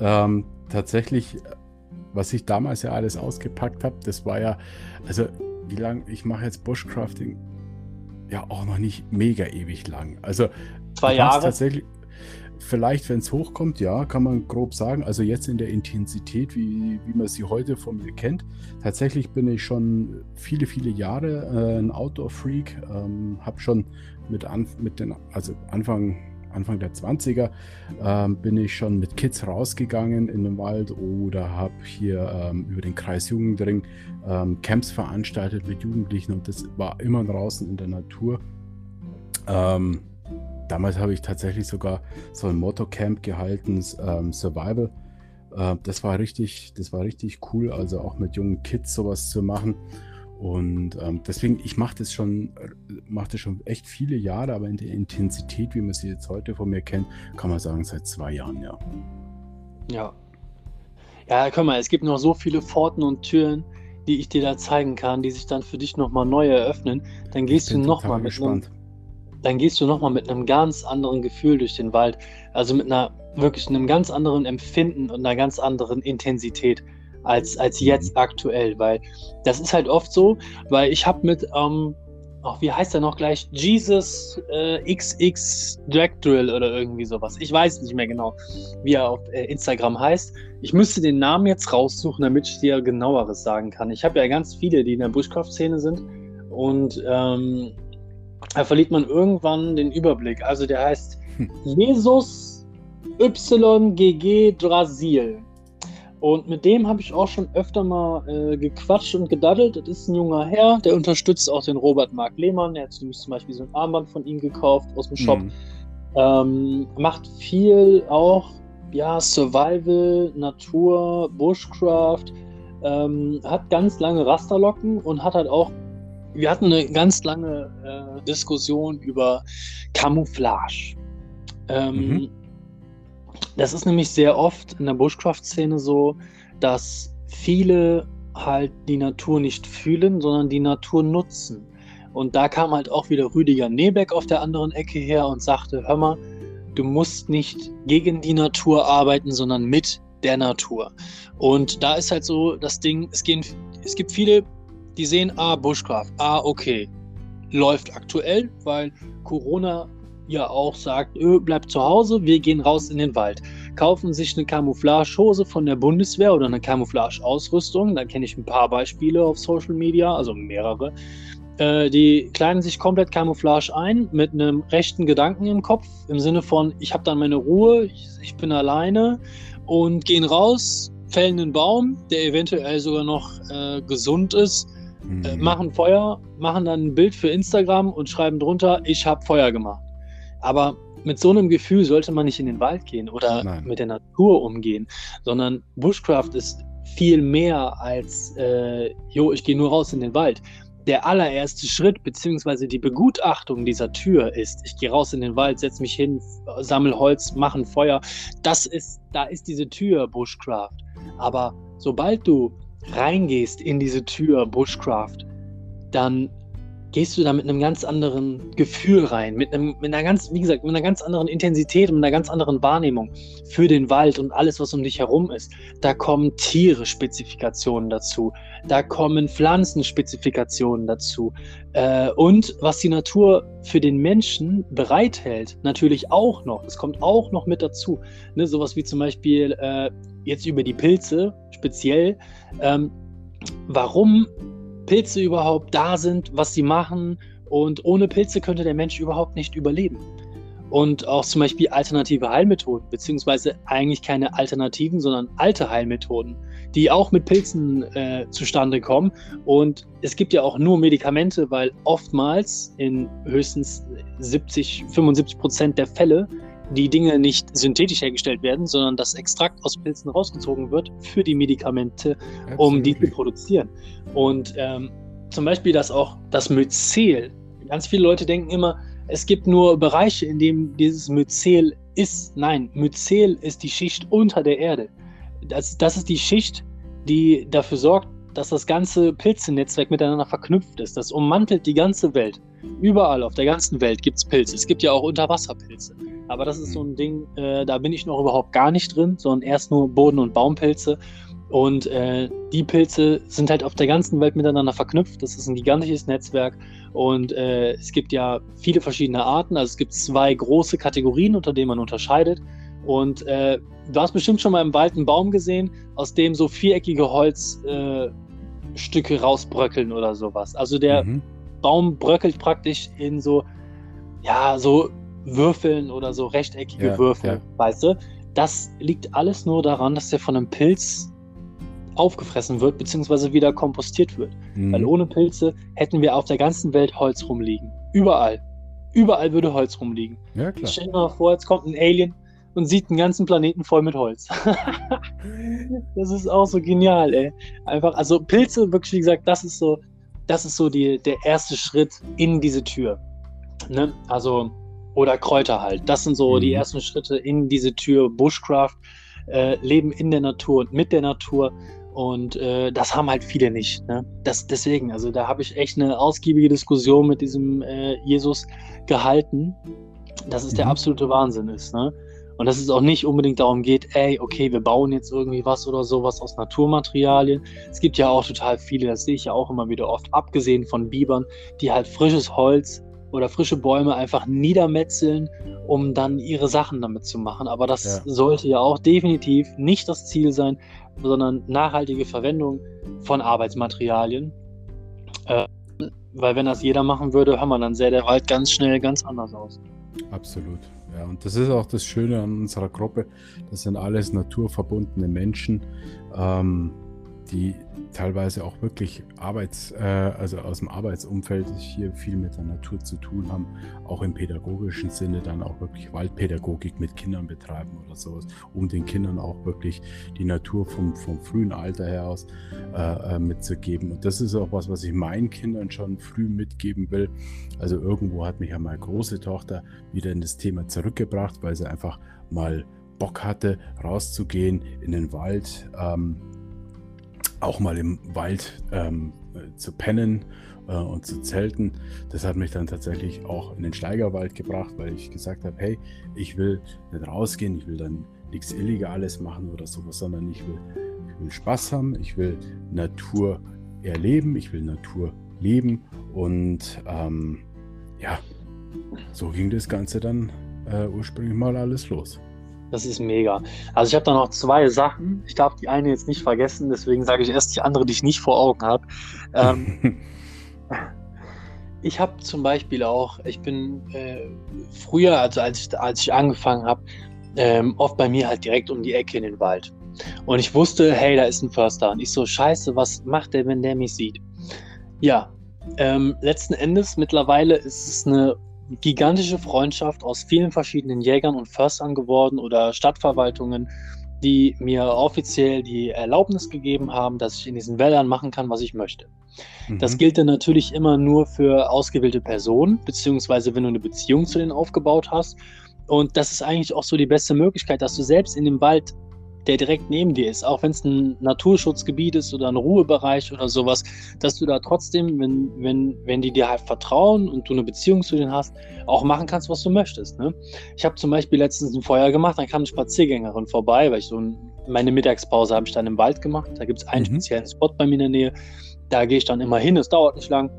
Ähm, tatsächlich, was ich damals ja alles ausgepackt habe, das war ja, also wie lange, ich mache jetzt Bushcrafting ja auch noch nicht mega ewig lang. Also zwei Jahre. Tatsächlich, vielleicht, wenn es hochkommt, ja, kann man grob sagen. Also jetzt in der Intensität, wie, wie man sie heute von mir kennt. Tatsächlich bin ich schon viele, viele Jahre äh, ein Outdoor-Freak. Ähm, habe schon mit, an, mit den, also Anfang Anfang der 20er ähm, bin ich schon mit Kids rausgegangen in den Wald oder habe hier ähm, über den Kreis Jugendring ähm, Camps veranstaltet mit Jugendlichen und das war immer draußen in der Natur. Ähm, damals habe ich tatsächlich sogar so ein Motto-Camp gehalten, ähm, Survival. Äh, das war richtig, das war richtig cool, also auch mit jungen Kids sowas zu machen. Und ähm, deswegen, ich mache das schon, mache das schon echt viele Jahre, aber in der Intensität, wie man sie jetzt heute von mir kennt, kann man sagen, seit zwei Jahren, ja. Ja. Ja, guck mal, es gibt noch so viele Pforten und Türen, die ich dir da zeigen kann, die sich dann für dich nochmal neu eröffnen. Dann gehst du nochmal mit einem, dann gehst du nochmal mit einem ganz anderen Gefühl durch den Wald. Also mit einer wirklich einem ganz anderen Empfinden und einer ganz anderen Intensität als, als jetzt aktuell, weil das ist halt oft so, weil ich habe mit, ähm, ach, wie heißt er noch gleich? Jesus äh, XX Drag Drill oder irgendwie sowas. Ich weiß nicht mehr genau, wie er auf äh, Instagram heißt. Ich müsste den Namen jetzt raussuchen, damit ich dir genaueres sagen kann. Ich habe ja ganz viele, die in der Bushcraft-Szene sind und ähm, da verliert man irgendwann den Überblick. Also der heißt hm. Jesus YGG Drasil. Und mit dem habe ich auch schon öfter mal äh, gequatscht und gedaddelt. Das ist ein junger Herr, der unterstützt auch den Robert Mark Lehmann. Der hat zum Beispiel so ein Armband von ihm gekauft aus dem Shop. Mhm. Ähm, macht viel auch, ja, Survival, Natur, Bushcraft. Ähm, hat ganz lange Rasterlocken und hat halt auch, wir hatten eine ganz lange äh, Diskussion über Camouflage. Ähm, mhm das ist nämlich sehr oft in der Bushcraft-Szene so, dass viele halt die Natur nicht fühlen, sondern die Natur nutzen. Und da kam halt auch wieder Rüdiger Nebeck auf der anderen Ecke her und sagte, hör mal, du musst nicht gegen die Natur arbeiten, sondern mit der Natur. Und da ist halt so das Ding, es, gehen, es gibt viele, die sehen, ah, Bushcraft, ah, okay, läuft aktuell, weil Corona ja auch sagt, öh, bleibt zu Hause, wir gehen raus in den Wald. Kaufen sich eine Camouflagehose von der Bundeswehr oder eine Camouflage-Ausrüstung. Da kenne ich ein paar Beispiele auf Social Media, also mehrere. Äh, die kleiden sich komplett Camouflage ein mit einem rechten Gedanken im Kopf, im Sinne von, ich habe dann meine Ruhe, ich, ich bin alleine und gehen raus, fällen einen Baum, der eventuell sogar noch äh, gesund ist, äh, mhm. machen Feuer, machen dann ein Bild für Instagram und schreiben drunter, ich habe Feuer gemacht. Aber mit so einem Gefühl sollte man nicht in den Wald gehen oder Nein. mit der Natur umgehen, sondern Bushcraft ist viel mehr als, äh, jo, ich gehe nur raus in den Wald. Der allererste Schritt beziehungsweise die Begutachtung dieser Tür ist, ich gehe raus in den Wald, setze mich hin, sammle Holz, mache ein Feuer. Das ist, da ist diese Tür Bushcraft. Aber sobald du reingehst in diese Tür Bushcraft, dann gehst du da mit einem ganz anderen Gefühl rein, mit, einem, mit einer ganz, wie gesagt, mit einer ganz anderen Intensität und einer ganz anderen Wahrnehmung für den Wald und alles, was um dich herum ist. Da kommen Tiere-Spezifikationen dazu, da kommen Pflanzenspezifikationen dazu äh, und was die Natur für den Menschen bereithält, natürlich auch noch. Das kommt auch noch mit dazu. Ne, sowas wie zum Beispiel äh, jetzt über die Pilze speziell. Ähm, warum Pilze überhaupt da sind, was sie machen. Und ohne Pilze könnte der Mensch überhaupt nicht überleben. Und auch zum Beispiel alternative Heilmethoden, beziehungsweise eigentlich keine Alternativen, sondern alte Heilmethoden, die auch mit Pilzen äh, zustande kommen. Und es gibt ja auch nur Medikamente, weil oftmals in höchstens 70, 75 Prozent der Fälle die Dinge nicht synthetisch hergestellt werden, sondern das Extrakt aus Pilzen rausgezogen wird für die Medikamente, um die zu produzieren. Und ähm, zum Beispiel das auch das Myzel. Ganz viele Leute denken immer, es gibt nur Bereiche, in denen dieses Myzel ist. Nein, Myzel ist die Schicht unter der Erde. Das, das ist die Schicht, die dafür sorgt, dass das ganze Pilzenetzwerk miteinander verknüpft ist. Das ummantelt die ganze Welt. Überall auf der ganzen Welt gibt es Pilze. Es gibt ja auch Unterwasserpilze. Aber das ist so ein Ding, äh, da bin ich noch überhaupt gar nicht drin, sondern erst nur Boden- und Baumpilze. Und äh, die Pilze sind halt auf der ganzen Welt miteinander verknüpft. Das ist ein gigantisches Netzwerk. Und äh, es gibt ja viele verschiedene Arten. Also es gibt zwei große Kategorien, unter denen man unterscheidet. Und äh, du hast bestimmt schon mal im Wald einen Baum gesehen, aus dem so viereckige Holzstücke äh, rausbröckeln oder sowas. Also der mhm. Baum bröckelt praktisch in so, ja, so Würfeln oder so rechteckige ja, Würfel, ja. weißt du? Das liegt alles nur daran, dass der von einem Pilz aufgefressen wird, beziehungsweise wieder kompostiert wird. Mhm. Weil ohne Pilze hätten wir auf der ganzen Welt Holz rumliegen. Überall. Überall würde Holz rumliegen. Ja, klar. Stell dir mal vor, jetzt kommt ein Alien und sieht einen ganzen Planeten voll mit Holz. das ist auch so genial, ey. Einfach, also Pilze, wirklich, wie gesagt, das ist so, das ist so die, der erste Schritt in diese Tür. Ne? Also, oder Kräuter halt. Das sind so mhm. die ersten Schritte in diese Tür. Bushcraft, äh, Leben in der Natur und mit der Natur. Und äh, das haben halt viele nicht. Ne? Das, deswegen, also da habe ich echt eine ausgiebige Diskussion mit diesem äh, Jesus gehalten, dass es mhm. der absolute Wahnsinn ist. Ne? Und dass es auch nicht unbedingt darum geht, ey, okay, wir bauen jetzt irgendwie was oder sowas aus Naturmaterialien. Es gibt ja auch total viele, das sehe ich ja auch immer wieder oft, abgesehen von Bibern, die halt frisches Holz oder frische Bäume einfach niedermetzeln, um dann ihre Sachen damit zu machen. Aber das ja. sollte ja auch definitiv nicht das Ziel sein, sondern nachhaltige Verwendung von Arbeitsmaterialien. Äh, weil wenn das jeder machen würde, hör mal, dann sähe der Wald ganz schnell ganz anders aus. Absolut. Ja, und das ist auch das Schöne an unserer Gruppe. Das sind alles naturverbundene Menschen. Ähm, die teilweise auch wirklich Arbeits, äh, also aus dem Arbeitsumfeld hier viel mit der Natur zu tun haben, auch im pädagogischen Sinne dann auch wirklich Waldpädagogik mit Kindern betreiben oder sowas, um den Kindern auch wirklich die Natur vom, vom frühen Alter her aus äh, äh mitzugeben. Und das ist auch was, was ich meinen Kindern schon früh mitgeben will. Also irgendwo hat mich ja meine große Tochter wieder in das Thema zurückgebracht, weil sie einfach mal Bock hatte, rauszugehen in den Wald. Ähm, auch mal im Wald ähm, zu pennen äh, und zu zelten. Das hat mich dann tatsächlich auch in den Steigerwald gebracht, weil ich gesagt habe, hey, ich will nicht rausgehen, ich will dann nichts Illegales machen oder sowas, sondern ich will, ich will Spaß haben, ich will Natur erleben, ich will Natur leben und ähm, ja, so ging das Ganze dann äh, ursprünglich mal alles los. Das ist mega. Also ich habe da noch zwei Sachen. Ich darf die eine jetzt nicht vergessen, deswegen sage ich erst die andere, die ich nicht vor Augen habe. Ähm, ich habe zum Beispiel auch, ich bin äh, früher, also als ich, als ich angefangen habe, ähm, oft bei mir halt direkt um die Ecke in den Wald. Und ich wusste, hey, da ist ein Förster. Und ich so, scheiße, was macht der, wenn der mich sieht? Ja, ähm, letzten Endes mittlerweile ist es eine gigantische Freundschaft aus vielen verschiedenen Jägern und Förstern geworden oder Stadtverwaltungen, die mir offiziell die Erlaubnis gegeben haben, dass ich in diesen Wäldern machen kann, was ich möchte. Mhm. Das gilt dann natürlich immer nur für ausgewählte Personen, beziehungsweise wenn du eine Beziehung zu denen aufgebaut hast. Und das ist eigentlich auch so die beste Möglichkeit, dass du selbst in dem Wald der direkt neben dir ist, auch wenn es ein Naturschutzgebiet ist oder ein Ruhebereich oder sowas, dass du da trotzdem, wenn, wenn, wenn die dir halt vertrauen und du eine Beziehung zu denen hast, auch machen kannst, was du möchtest. Ne? Ich habe zum Beispiel letztens ein Feuer gemacht, dann kam eine Spaziergängerin vorbei, weil ich so ein, meine Mittagspause habe ich dann im Wald gemacht. Da gibt es einen mhm. speziellen Spot bei mir in der Nähe. Da gehe ich dann immer hin, es dauert nicht lang.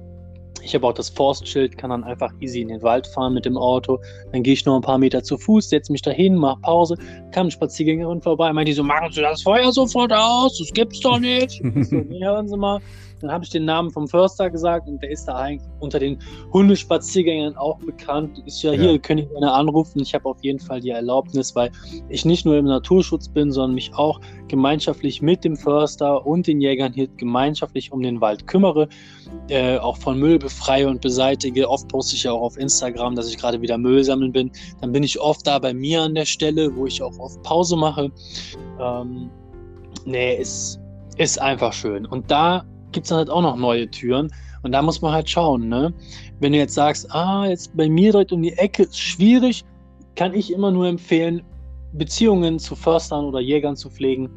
Ich habe auch das Forstschild, kann dann einfach easy in den Wald fahren mit dem Auto. Dann gehe ich noch ein paar Meter zu Fuß, setze mich dahin, mache Pause. Kam eine Spaziergängerin vorbei, meinte die so, machen Sie das Feuer sofort aus? Das gibt's doch nicht. so, nee, hören Sie mal. Dann habe ich den Namen vom Förster gesagt und der ist da eigentlich unter den Hundespaziergängern auch bekannt. Ist ja, ja. hier, können ich gerne anrufen. Ich habe auf jeden Fall die Erlaubnis, weil ich nicht nur im Naturschutz bin, sondern mich auch gemeinschaftlich mit dem Förster und den Jägern hier gemeinschaftlich um den Wald kümmere, äh, auch von Müll befreie und beseitige. Oft poste ich ja auch auf Instagram, dass ich gerade wieder Müll sammeln bin. Dann bin ich oft da bei mir an der Stelle, wo ich auch oft Pause mache. Ähm, nee, ist, ist einfach schön. Und da gibt es halt auch noch neue Türen. Und da muss man halt schauen, ne? Wenn du jetzt sagst, ah, jetzt bei mir direkt um die Ecke ist schwierig, kann ich immer nur empfehlen, Beziehungen zu Förstern oder Jägern zu pflegen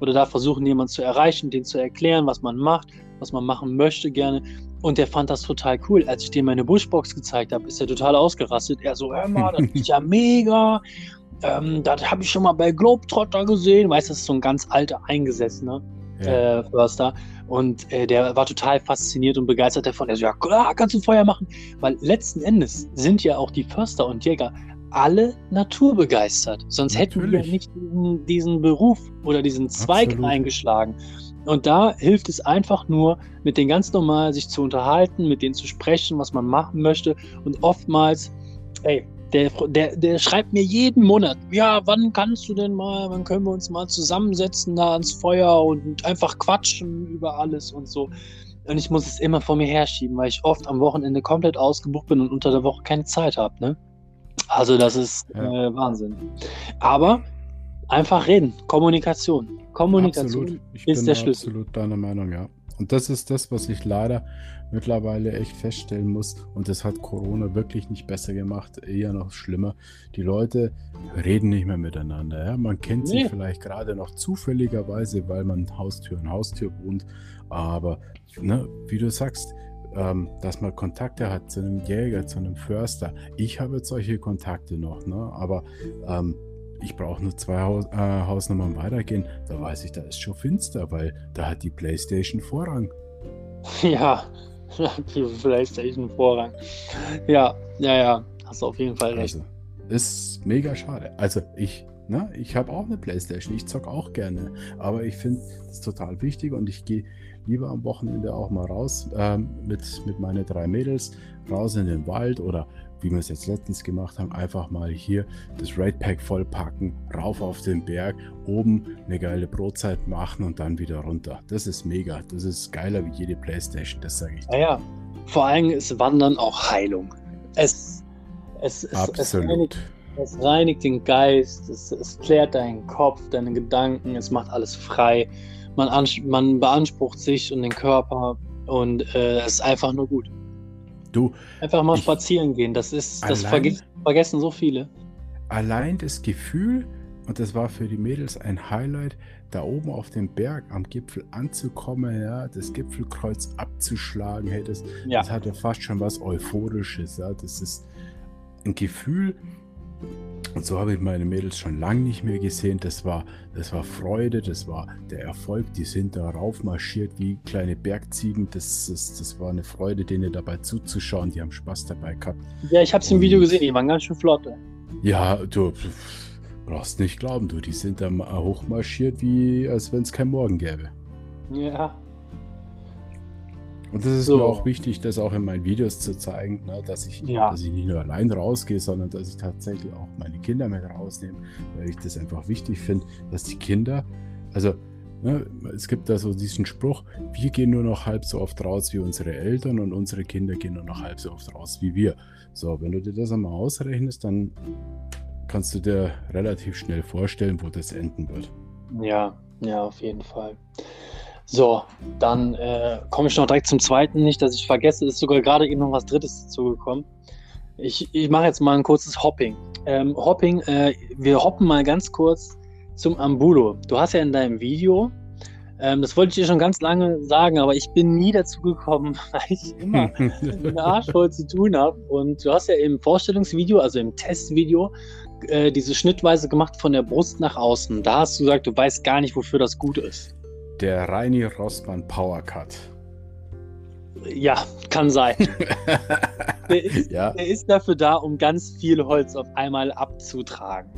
oder da versuchen, jemanden zu erreichen, den zu erklären, was man macht, was man machen möchte gerne. Und der fand das total cool. Als ich dem meine Bushbox gezeigt habe, ist er total ausgerastet. Er so, hör mal, das ist ja mega. Ähm, das habe ich schon mal bei Globetrotter gesehen. Weißt du, das ist so ein ganz alter, eingesessener ja. äh, Förster. Und äh, der war total fasziniert und begeistert davon. Er so, ja klar, kannst du Feuer machen. Weil letzten Endes sind ja auch die Förster und Jäger alle naturbegeistert. Sonst Natürlich. hätten wir nicht diesen, diesen, Beruf oder diesen Zweig Absolut. eingeschlagen. Und da hilft es einfach nur, mit denen ganz normal sich zu unterhalten, mit denen zu sprechen, was man machen möchte. Und oftmals, ey, der, der, der schreibt mir jeden Monat, ja, wann kannst du denn mal, wann können wir uns mal zusammensetzen da ans Feuer und einfach quatschen über alles und so. Und ich muss es immer vor mir herschieben, weil ich oft am Wochenende komplett ausgebucht bin und unter der Woche keine Zeit habe. Ne? Also das ist ja. äh, Wahnsinn. Aber einfach reden, Kommunikation. Kommunikation absolut. Ich ist bin der Schlüssel. Absolut deiner Meinung, ja. Und das ist das, was ich leider mittlerweile echt feststellen muss. Und das hat Corona wirklich nicht besser gemacht, eher noch schlimmer. Die Leute reden nicht mehr miteinander. Ja? Man kennt nee. sich vielleicht gerade noch zufälligerweise, weil man Haustür an Haustür wohnt. Aber ne, wie du sagst, ähm, dass man Kontakte hat zu einem Jäger, zu einem Förster. Ich habe jetzt solche Kontakte noch, ne? aber ähm, ich brauche nur zwei Haus, äh, Hausnummern weitergehen. Da weiß ich, da ist schon finster, weil da hat die PlayStation Vorrang. Ja, die PlayStation Vorrang. Ja, ja, ja, hast du auf jeden Fall recht. Also, ist mega schade. Also ich, ne, ich habe auch eine PlayStation, ich zocke auch gerne, aber ich finde es total wichtig und ich gehe lieber am Wochenende auch mal raus ähm, mit, mit meinen drei Mädels, raus in den Wald oder wie wir es jetzt letztens gemacht haben, einfach mal hier das Raid Pack vollpacken, rauf auf den Berg, oben eine geile Brotzeit machen und dann wieder runter. Das ist mega. Das ist geiler wie jede Playstation, das sage ich. Naja, vor allem ist Wandern auch Heilung. Es, es, es, Absolut. Es reinigt, es reinigt den Geist, es, es klärt deinen Kopf, deine Gedanken, es macht alles frei man, man beansprucht sich und den Körper und äh, es ist einfach nur gut. Du. Einfach mal spazieren gehen, das ist, das verge vergessen so viele. Allein das Gefühl, und das war für die Mädels ein Highlight, da oben auf dem Berg am Gipfel anzukommen, ja, das Gipfelkreuz abzuschlagen, hey, das, ja. das hatte fast schon was Euphorisches, ja, das ist ein Gefühl, und so habe ich meine Mädels schon lange nicht mehr gesehen. Das war, das war Freude, das war der Erfolg. Die sind da raufmarschiert wie kleine Bergziegen. Das, das, das war eine Freude, denen dabei zuzuschauen. Die haben Spaß dabei gehabt. Ja, ich habe es im Video gesehen. Die waren ganz schön flott. Ja, du brauchst nicht glauben, du. Die sind da hochmarschiert, wie als wenn es kein Morgen gäbe. Ja, und das ist so. mir auch wichtig, das auch in meinen Videos zu zeigen, ne, dass, ich, ja. dass ich nicht nur allein rausgehe, sondern dass ich tatsächlich auch meine Kinder mit rausnehme, weil ich das einfach wichtig finde, dass die Kinder, also ne, es gibt da so diesen Spruch, wir gehen nur noch halb so oft raus wie unsere Eltern und unsere Kinder gehen nur noch halb so oft raus wie wir. So, wenn du dir das einmal ausrechnest, dann kannst du dir relativ schnell vorstellen, wo das enden wird. Ja, ja, auf jeden Fall. So, dann äh, komme ich noch direkt zum zweiten, nicht, dass ich vergesse, ist sogar gerade eben noch was Drittes dazugekommen. Ich, ich mache jetzt mal ein kurzes Hopping. Ähm, Hopping, äh, wir hoppen mal ganz kurz zum Ambulo. Du hast ja in deinem Video, ähm, das wollte ich dir schon ganz lange sagen, aber ich bin nie dazu gekommen, weil ich immer einen Arsch voll zu tun habe. Und du hast ja im Vorstellungsvideo, also im Testvideo, äh, diese Schnittweise gemacht von der Brust nach außen. Da hast du gesagt, du weißt gar nicht, wofür das gut ist. Der Reini Rossmann Power Cut. Ja, kann sein. der, ist, ja. der ist dafür da, um ganz viel Holz auf einmal abzutragen.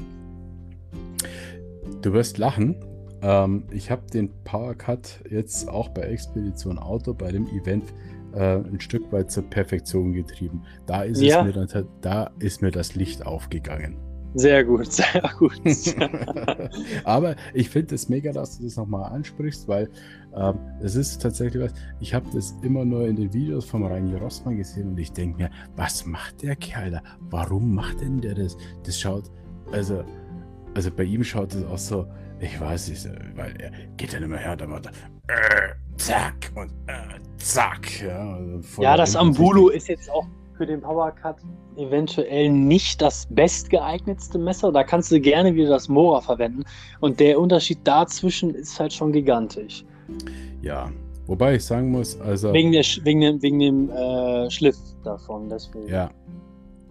Du wirst lachen, Ähm, ich habe den Power Cut jetzt auch bei Expedition Auto bei dem Event äh, ein Stück weit zur Perfektion getrieben. Da ist, Ja. mir dann, da ist mir das Licht aufgegangen. Sehr gut, sehr gut. Aber ich finde es mega, dass du das nochmal ansprichst, weil ähm, es ist tatsächlich was, ich habe das immer nur in den Videos vom Reini Rossmann gesehen und ich denke mir, was macht der Kerl da? Warum macht denn der das? Das schaut, also, also bei ihm schaut es auch so, ich weiß nicht, weil er geht dann immer her, dann macht er äh, zack und äh, zack. Ja, also ja, das. Ambulo ist jetzt auch für den Power Cut eventuell nicht das bestgeeignetste Messer. Da kannst du gerne wieder das Mora verwenden. Und der Unterschied dazwischen ist halt schon gigantisch. Ja, wobei ich sagen muss, also. Wegen, der, wegen dem, wegen dem äh, Schliff davon. Deswegen. Ja,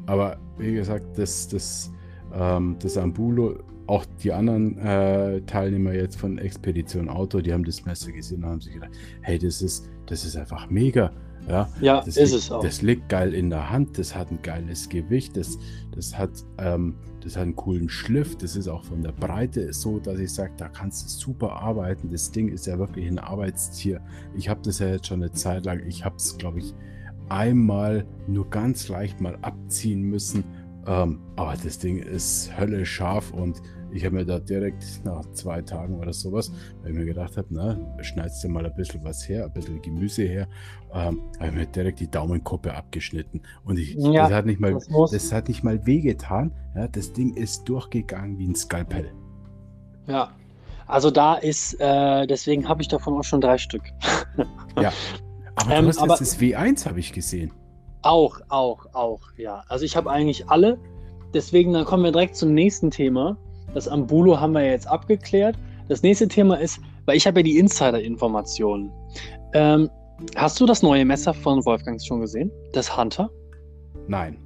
aber wie gesagt, das, das, ähm, das Ambulo, auch die anderen äh, Teilnehmer jetzt von Expedition Auto, die haben das Messer gesehen und haben sich gedacht, hey, das ist, das ist einfach mega. Ja, Ja, das ist liegt, es auch. Das liegt geil in der Hand, das hat ein geiles Gewicht, das, das, hat, ähm, das hat einen coolen Schliff, das ist auch von der Breite so, dass ich sage, da kannst du super arbeiten. Das Ding ist ja wirklich ein Arbeitstier. Ich habe das ja jetzt schon eine Zeit lang, ich habe es, glaube ich, einmal nur ganz leicht mal abziehen müssen. Ähm, aber das Ding ist Hölle scharf und ich habe mir da direkt nach zwei Tagen oder sowas, weil ich mir gedacht habe, na, schneidest du mal ein bisschen was her, ein bisschen Gemüse her, ähm, habe ich mir direkt die Daumenkuppe abgeschnitten. Und ich, Ja, das hat nicht mal, das das hat nicht mal wehgetan. Ja, das Ding ist durchgegangen wie ein Skalpell. Ja. Also da ist, äh, deswegen habe ich davon auch schon drei Stück. Ja. Aber Ähm, du hast aber- jetzt das W1, habe ich gesehen. Auch, auch, auch, ja. Also ich habe eigentlich alle. Deswegen, dann kommen wir direkt zum nächsten Thema. Das Ambulo haben wir jetzt abgeklärt. Das nächste Thema ist, weil ich habe ja die Insider-Informationen. Ähm, hast du das neue Messer von Wolfgang schon gesehen? Das Hunter? Nein.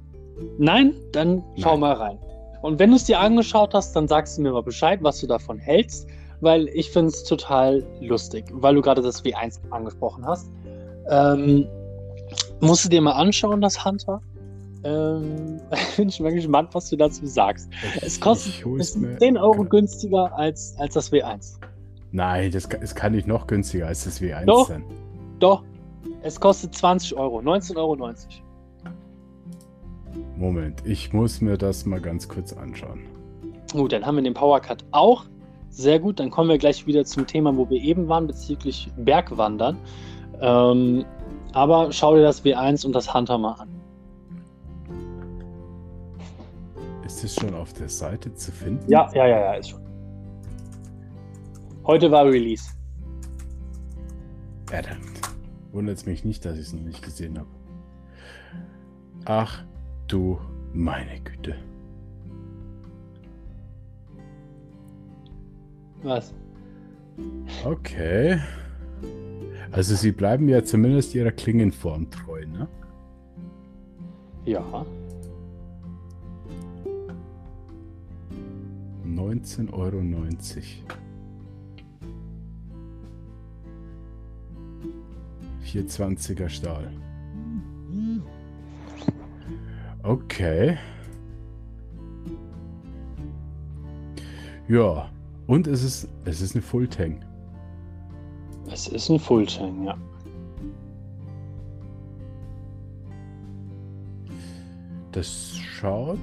Nein? Dann schau Nein. mal rein. Und wenn du es dir angeschaut hast, dann sagst du mir mal Bescheid, was du davon hältst, weil ich finde es total lustig, weil du gerade das W1 angesprochen hast. Ähm, musst du dir mal anschauen, das Hunter. Ähm, bin ich mal gespannt, was du dazu sagst. Es kostet Ich es sind mir- 10 Euro Genau. günstiger als, als das W1. Nein, das, kann- es kann nicht noch günstiger als das W1 Doch. sein. Doch, es kostet 20 Euro, 19,90 Euro. Moment, ich muss mir das mal ganz kurz anschauen. Gut, dann haben wir den Power Cut auch. Sehr gut, dann kommen wir gleich wieder zum Thema, wo wir eben waren, bezüglich Bergwandern. Ähm, aber schau dir das W1 und das Hunter mal an. Ist das schon auf der Seite zu finden? Ja, ja, ja, ja, ist schon. Heute war Release. Verdammt. Wundert es mich nicht, dass ich es noch nicht gesehen habe. Ach du meine Güte. Was? Okay. Also sie bleiben ja zumindest ihrer Klingenform treu, ne? Ja. 19,90 Euro. Vierzwanziger Stahl. Okay. Ja, und es ist, es ist eine Full Tank. Es ist ein Fullchain, ja. Das schaut.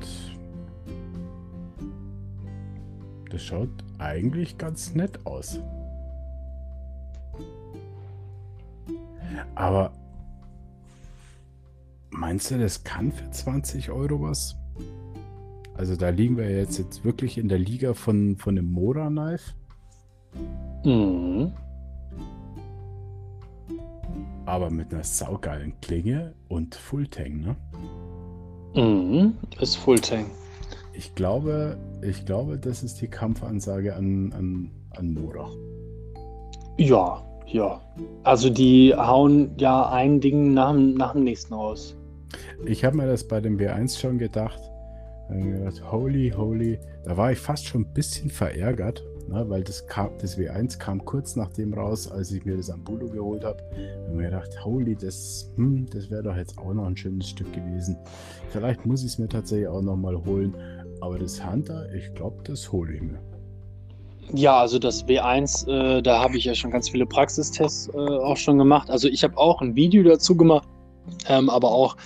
Das schaut eigentlich ganz nett aus. Aber meinst du, das kann für 20 Euro was? Also da liegen wir jetzt, jetzt wirklich in der Liga von, von dem Mora Knife. Mhm. Aber mit einer saugeilen Klinge und Fulltank, ne? Mhm. Ist Fulltank. Ich glaube, ich glaube, das ist die Kampfansage an, an, an Mora. Ja, ja. Also die hauen ja ein Ding nach, dem- nach dem nächsten raus. Ich habe mir das bei dem W1 schon gedacht. Gedacht, holy, holy. Da war ich fast schon ein bisschen verärgert, ne, weil das, kam, das W1 kam kurz nachdem raus, als ich mir das Ambulo geholt habe. habe mir gedacht, holy, das, hm, das wäre doch jetzt auch noch ein schönes Stück gewesen. Vielleicht muss ich es mir tatsächlich auch noch mal holen. Aber das Hunter, ich glaube, das hole ich mir. Ja, also das W1, äh, da habe ich ja schon ganz viele Praxistests äh, auch schon gemacht. Also ich habe auch ein Video dazu gemacht, ähm, aber auch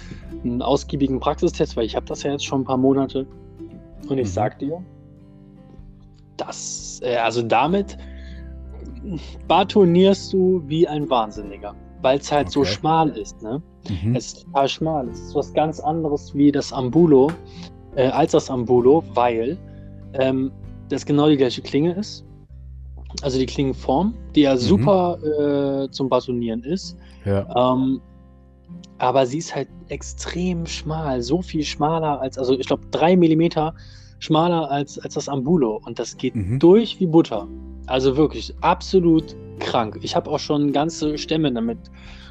einen ausgiebigen Praxistest, weil ich habe das ja jetzt schon ein paar Monate. Und ich mhm. sag dir, das, äh, also damit batonierst du wie ein Wahnsinniger, weil es halt okay. so schmal ist. Ne? Mhm. Es ist total schmal. Es ist was ganz anderes wie das Ambulo, äh, als das Ambulo, weil ähm, das genau die gleiche Klinge ist. Also die Klingenform, die ja mhm. super äh, zum Batonieren ist. Ja. Ähm, aber sie ist halt extrem schmal, so viel schmaler als, also ich glaube drei Millimeter schmaler als, als das Ambulo. Und das geht mhm. durch wie Butter. Also wirklich absolut krank. Ich habe auch schon ganze Stämme damit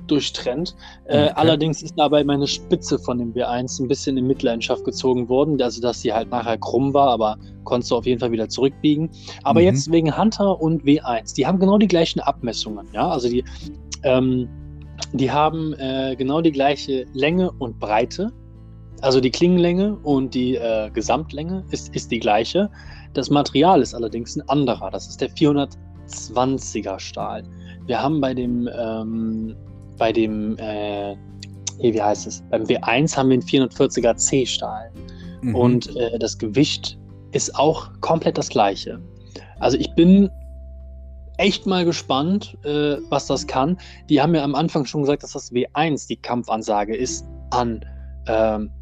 durchtrennt. Äh, okay. allerdings ist dabei meine Spitze von dem W1 ein bisschen in Mitleidenschaft gezogen worden, also dass sie halt nachher krumm war, aber konntest du auf jeden Fall wieder zurückbiegen. Aber mhm. jetzt wegen Hunter und W1, die haben genau die gleichen Abmessungen, ja, also die, ähm, die haben äh, genau die gleiche Länge und Breite. Also die Klingenlänge und die äh, Gesamtlänge ist, ist die gleiche. Das Material ist allerdings ein anderer. Das ist der 420er Stahl. Wir haben bei dem ähm, bei dem, äh, wie heißt es, beim W1 haben wir einen 440er C-Stahl. Mhm. Und äh, das Gewicht ist auch komplett das gleiche. Also ich bin echt mal gespannt, äh, was das kann. Die haben ja am Anfang schon gesagt, dass das W1 die Kampfansage ist an ähm,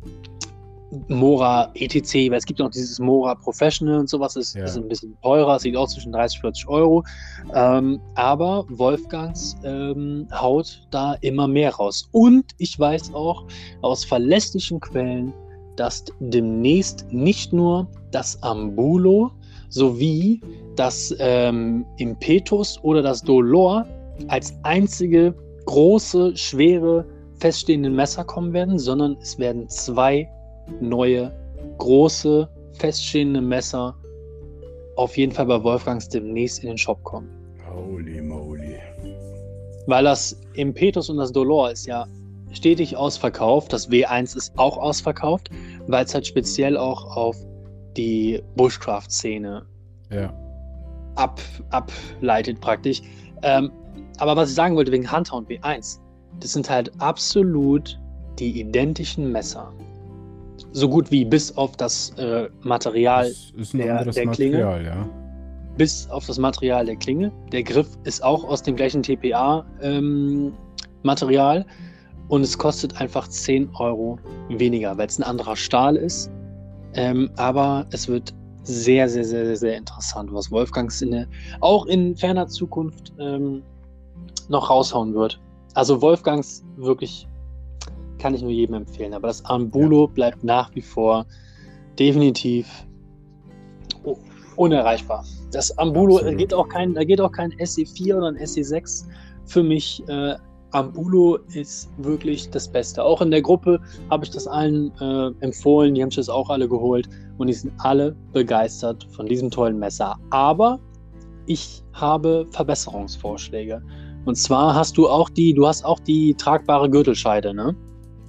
Mora ETC, weil es gibt noch dieses Mora Professional und sowas, ist, ja. ist ein bisschen teurer, sieht auch zwischen 30 und 40 Euro. Ähm, aber Wolfgangs ähm, haut da immer mehr raus. Und ich weiß auch aus verlässlichen Quellen, dass demnächst nicht nur das Ambulo sowie das ähm, Impetus oder das Dolor als einzige große, schwere, feststehende Messer kommen werden, sondern es werden zwei neue, große, feststehende Messer auf jeden Fall bei Wolfgangs demnächst in den Shop kommen. Holy moly. Weil das Impetus und das Dolor ist ja stetig ausverkauft. Das W1 ist auch ausverkauft, weil es halt speziell auch auf die Bushcraft-Szene ja. ab, ableitet praktisch. Ähm, aber was ich sagen wollte wegen Hunter und W1, das sind halt absolut die identischen Messer so gut wie bis auf das äh, Material das ist ein der, der Klinge. Material, ja. Bis auf das Material der Klinge. Der Griff ist auch aus dem gleichen TPA-Material ähm, und es kostet einfach 10 Euro weniger, weil es ein anderer Stahl ist. Ähm, aber es wird sehr, sehr, sehr, sehr, sehr interessant, was Wolfgangs in der, auch in ferner Zukunft ähm, noch raushauen wird. Also Wolfgangs wirklich kann ich nur jedem empfehlen. Aber das Ambulo ja. bleibt nach wie vor definitiv unerreichbar. Das Ambulo Absolut. geht auch kein, da geht auch kein SE4 oder ein SE6 für mich. Äh, Ambulo ist wirklich das Beste. Auch in der Gruppe habe ich das allen äh, empfohlen. Die haben sich das auch alle geholt und die sind alle begeistert von diesem tollen Messer. Aber ich habe Verbesserungsvorschläge. Und zwar hast du auch die, du hast auch die tragbare Gürtelscheide, ne?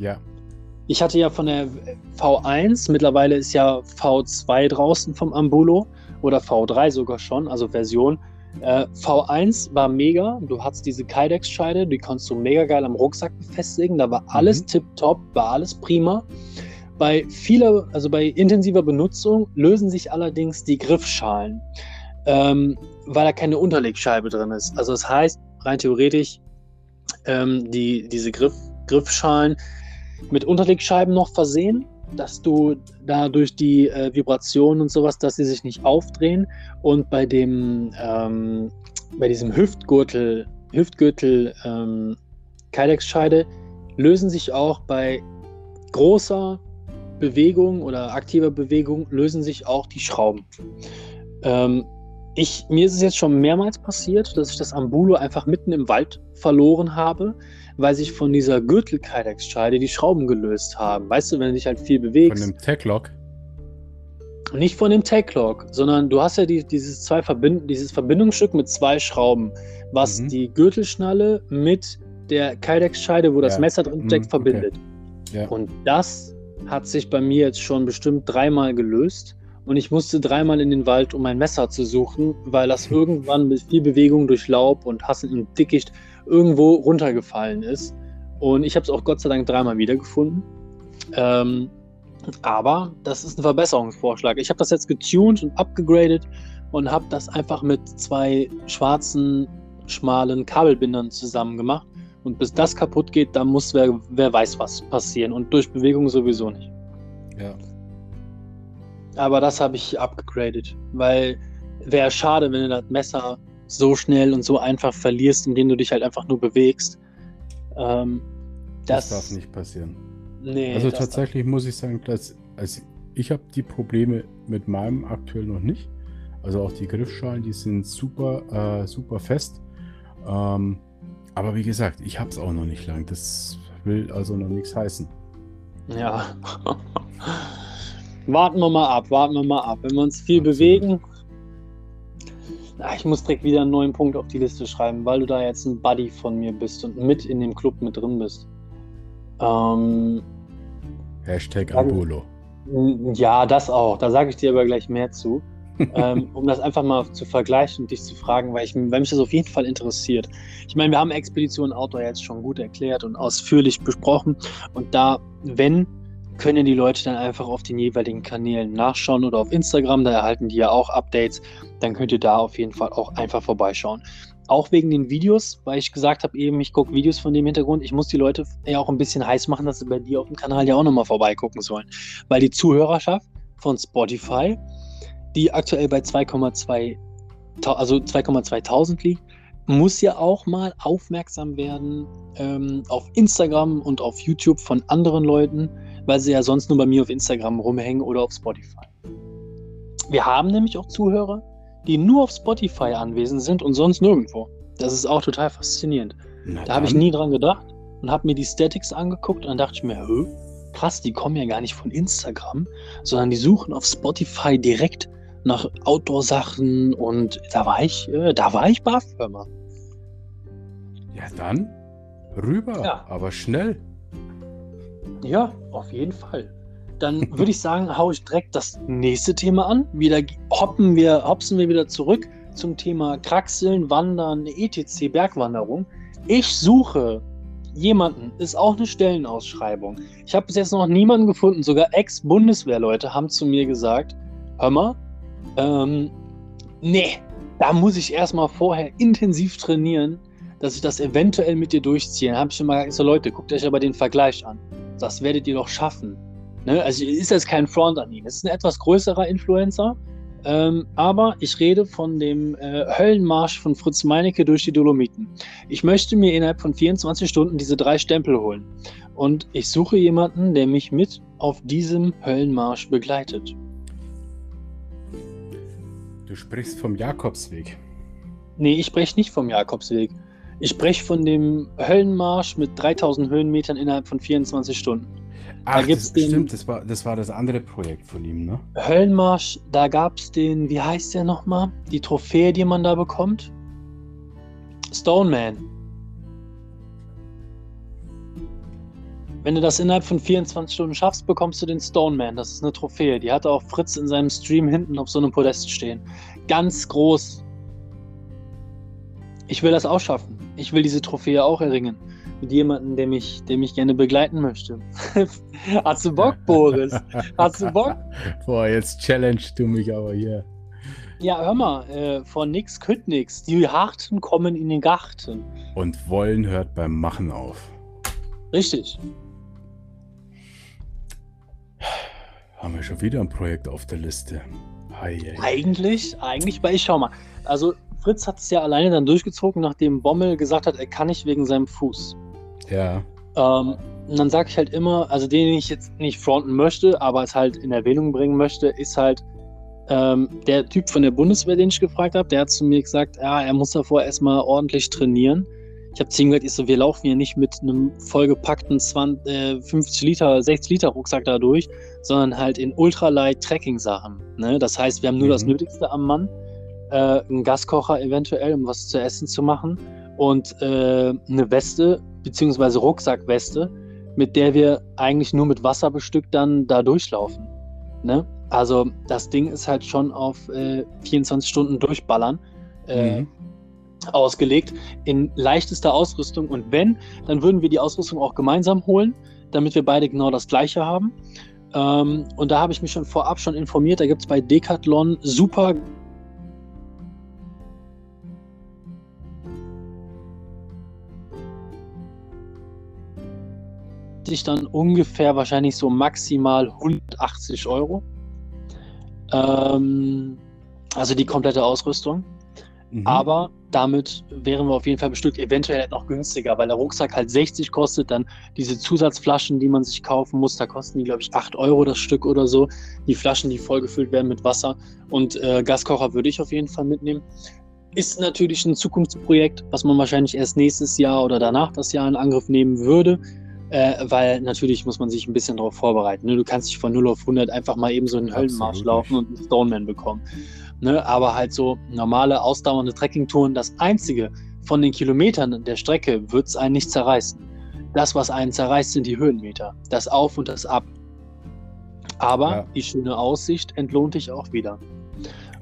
Ja. Ich hatte ja von der V1, mittlerweile ist ja V2 draußen vom Ambulo oder V3 sogar schon, also Version. Äh, V1 war mega. Du hattest diese Kydex-Scheide, die konntest du mega geil am Rucksack befestigen. Da war alles mhm. tipptopp, war alles prima. Bei vieler, also bei intensiver Benutzung lösen sich allerdings die Griffschalen, ähm, weil da keine Unterlegscheibe drin ist. Also das heißt, rein theoretisch, ähm, die, diese Griff, Griffschalen mit Unterlegscheiben noch versehen, dass du da durch die äh, Vibration und sowas, dass sie sich nicht aufdrehen. Und bei dem, ähm, bei diesem Hüftgürtel, Hüftgürtel ähm, Kydex-Scheide lösen sich auch bei großer Bewegung oder aktiver Bewegung lösen sich auch die Schrauben. Ähm, ich, mir ist es jetzt schon mehrmals passiert, dass ich das Ambulo einfach mitten im Wald verloren habe, weil sich von dieser Gürtel-Kydex-Scheide die Schrauben gelöst haben. Weißt du, wenn du dich halt viel bewegst. Von dem Tech-Lock? Nicht von dem Tech-Lock, sondern du hast ja die, dieses, zwei Verbind dieses Verbindungsstück mit zwei Schrauben, was mhm. die Gürtelschnalle mit der Kydex-Scheide, wo das Messer drin steckt, mhm, verbindet. Okay. Ja. Und das hat sich bei mir jetzt schon bestimmt dreimal gelöst. und ich musste dreimal in den Wald, um mein Messer zu suchen, weil das irgendwann mit viel Bewegung durch Laub und Hassen im Dickicht irgendwo runtergefallen ist. Und ich habe es auch Gott sei Dank dreimal wiedergefunden. Ähm, aber das ist ein Verbesserungsvorschlag. Ich habe das jetzt getuned und abgegradet und habe das einfach mit zwei schwarzen, schmalen Kabelbindern zusammen gemacht. Und bis das kaputt geht, da muss wer, wer weiß was passieren. Und durch Bewegung sowieso nicht. Ja. Aber das habe ich abgegradet, weil wäre schade, wenn du das Messer so schnell und so einfach verlierst, indem du dich halt einfach nur bewegst. Ähm, das, das, darf nicht passieren. Nee, also tatsächlich muss ich sagen, dass also ich habe die Probleme mit meinem aktuell noch nicht. Also auch die Griffschalen, die sind super, äh, super fest. Ähm, aber wie gesagt, ich habe es auch noch nicht lang. Das will also noch nichts heißen. Ja. warten wir mal ab, warten wir mal ab. Wenn wir uns viel Absolut. bewegen. Ich muss direkt wieder einen neuen Punkt auf die Liste schreiben, weil du da jetzt ein Buddy von mir bist und mit in dem Club mit drin bist. Ähm, Hashtag Ambolo. Ja, das auch. Da sage ich dir aber gleich mehr zu. ähm, um das einfach mal zu vergleichen und dich zu fragen, weil, ich, weil mich das auf jeden Fall interessiert. Ich meine, wir haben Expedition Outdoor jetzt schon gut erklärt und ausführlich besprochen. Und da, wenn können die Leute dann einfach auf den jeweiligen Kanälen nachschauen oder auf Instagram, da erhalten die ja auch Updates. Dann könnt ihr da auf jeden Fall auch einfach vorbeischauen. Auch wegen den Videos, weil ich gesagt habe eben, ich gucke Videos von dem Hintergrund. Ich muss die Leute ja auch ein bisschen heiß machen, dass sie bei dir auf dem Kanal ja auch nochmal vorbeigucken sollen. Weil die Zuhörerschaft von Spotify, die aktuell bei 2,2 also 2,2000 liegt, muss ja auch mal aufmerksam werden ähm, auf Instagram und auf YouTube von anderen Leuten, weil sie ja sonst nur bei mir auf Instagram rumhängen oder auf Spotify. Wir haben nämlich auch Zuhörer, die nur auf Spotify anwesend sind und sonst nirgendwo. Das ist auch total faszinierend. Na da habe ich nie dran gedacht und habe mir die Statics angeguckt und dann dachte ich mir, Hö, krass, die kommen ja gar nicht von Instagram, sondern die suchen auf Spotify direkt nach Outdoor-Sachen und da war ich, äh, da war ich mal. Ja, dann rüber, ja. aber schnell. Ja, auf jeden Fall. Dann würde ich sagen, haue ich direkt das nächste Thema an. Wieder hoppen wir, hopsen wir wieder zurück zum Thema Kraxeln, Wandern, etc., Bergwanderung. Ich suche jemanden, ist auch eine Stellenausschreibung. Ich habe bis jetzt noch niemanden gefunden, sogar Ex-Bundeswehrleute haben zu mir gesagt, hör mal, ähm, nee, da muss ich erstmal vorher intensiv trainieren, dass ich das eventuell mit dir durchziehe. Dann habe ich schon mal gesagt, so Leute, guckt euch aber den Vergleich an. Das werdet ihr doch schaffen. Ne? Also ist jetzt kein Front an ihn. Es ist ein etwas größerer Influencer. Ähm, aber ich rede von dem äh, Höllenmarsch von Fritz Meinecke durch die Dolomiten. Ich möchte mir innerhalb von 24 Stunden diese drei Stempel holen. Und ich suche jemanden, der mich mit auf diesem Höllenmarsch begleitet. Du sprichst vom Jakobsweg. Nee, ich spreche nicht vom Jakobsweg. Ich spreche von dem Höllenmarsch mit 3000 Höhenmetern innerhalb von 24 Stunden. Ach, da gibt's das, den, stimmt, das war, das war das andere Projekt von ihm, ne? Höllenmarsch, da gab es den, wie heißt der nochmal? Die Trophäe, die man da bekommt? Stoneman. Wenn du das innerhalb von 24 Stunden schaffst, bekommst du den Stoneman. Das ist eine Trophäe. Die hatte auch Fritz in seinem Stream hinten auf so einem Podest stehen. Ganz groß. Ich will das auch schaffen. Ich will diese Trophäe auch erringen. Mit jemandem, der mich, der mich gerne begleiten möchte. Hast du Bock, Boris? Hast du Bock? Boah, jetzt challenge du mich aber hier. Ja, hör mal, äh, von nix kütt nix. Die Harten kommen in den Garten. Und wollen hört beim Machen auf. Richtig. Haben wir schon wieder ein Projekt auf der Liste. Hei, hei. Eigentlich, eigentlich, weil ich schau mal. Also Fritz hat es ja alleine dann durchgezogen, nachdem Bommel gesagt hat, er kann nicht wegen seinem Fuß. Ja. Ähm, und dann sage ich halt immer, also den ich jetzt nicht fronten möchte, aber es halt in Erwähnung bringen möchte, ist halt ähm, der Typ von der Bundeswehr, den ich gefragt habe, der hat zu mir gesagt, ja, er muss davor erstmal ordentlich trainieren. Ich habe zu ihm gesagt, ich so, wir laufen hier nicht mit einem vollgepackten 20, äh, 50 Liter, 60 Liter Rucksack da durch, sondern halt in Ultralight Trekking Sachen. Ne? Das heißt, wir haben nur mhm. das Nötigste am Mann äh, einen Gaskocher eventuell, um was zu essen zu machen und äh, eine Weste beziehungsweise Rucksackweste, mit der wir eigentlich nur mit Wasser bestückt dann da durchlaufen. Ne? Also das Ding ist halt schon auf äh, 24 Stunden durchballern äh, mhm. ausgelegt, in leichtester Ausrüstung. Und wenn, dann würden wir die Ausrüstung auch gemeinsam holen, damit wir beide genau das gleiche haben. Ähm, und da habe ich mich schon vorab schon informiert, da gibt es bei Decathlon super sich dann ungefähr wahrscheinlich so maximal 180 Euro. Ähm, also die komplette Ausrüstung. Mhm. Aber damit wären wir auf jeden Fall bestückt, eventuell noch günstiger, weil der Rucksack halt 60 kostet, dann diese Zusatzflaschen, die man sich kaufen muss, da kosten die, glaube ich, 8 Euro das Stück oder so. Die Flaschen, die vollgefüllt werden mit Wasser und äh, Gaskocher würde ich auf jeden Fall mitnehmen. Ist natürlich ein Zukunftsprojekt, was man wahrscheinlich erst nächstes Jahr oder danach das Jahr in Angriff nehmen würde äh, weil natürlich muss man sich ein bisschen darauf vorbereiten. Ne? Du kannst nicht von 0 auf 100 einfach mal eben so einen Höllenmarsch Absolut laufen und einen Stoneman bekommen. Ne? Aber halt so normale, ausdauernde Trekkingtouren, das einzige von den Kilometern der Strecke wird es einen nicht zerreißen. Das, was einen zerreißt, sind die Höhenmeter. Das Auf und das Ab. Aber ja. die schöne Aussicht entlohnt dich auch wieder.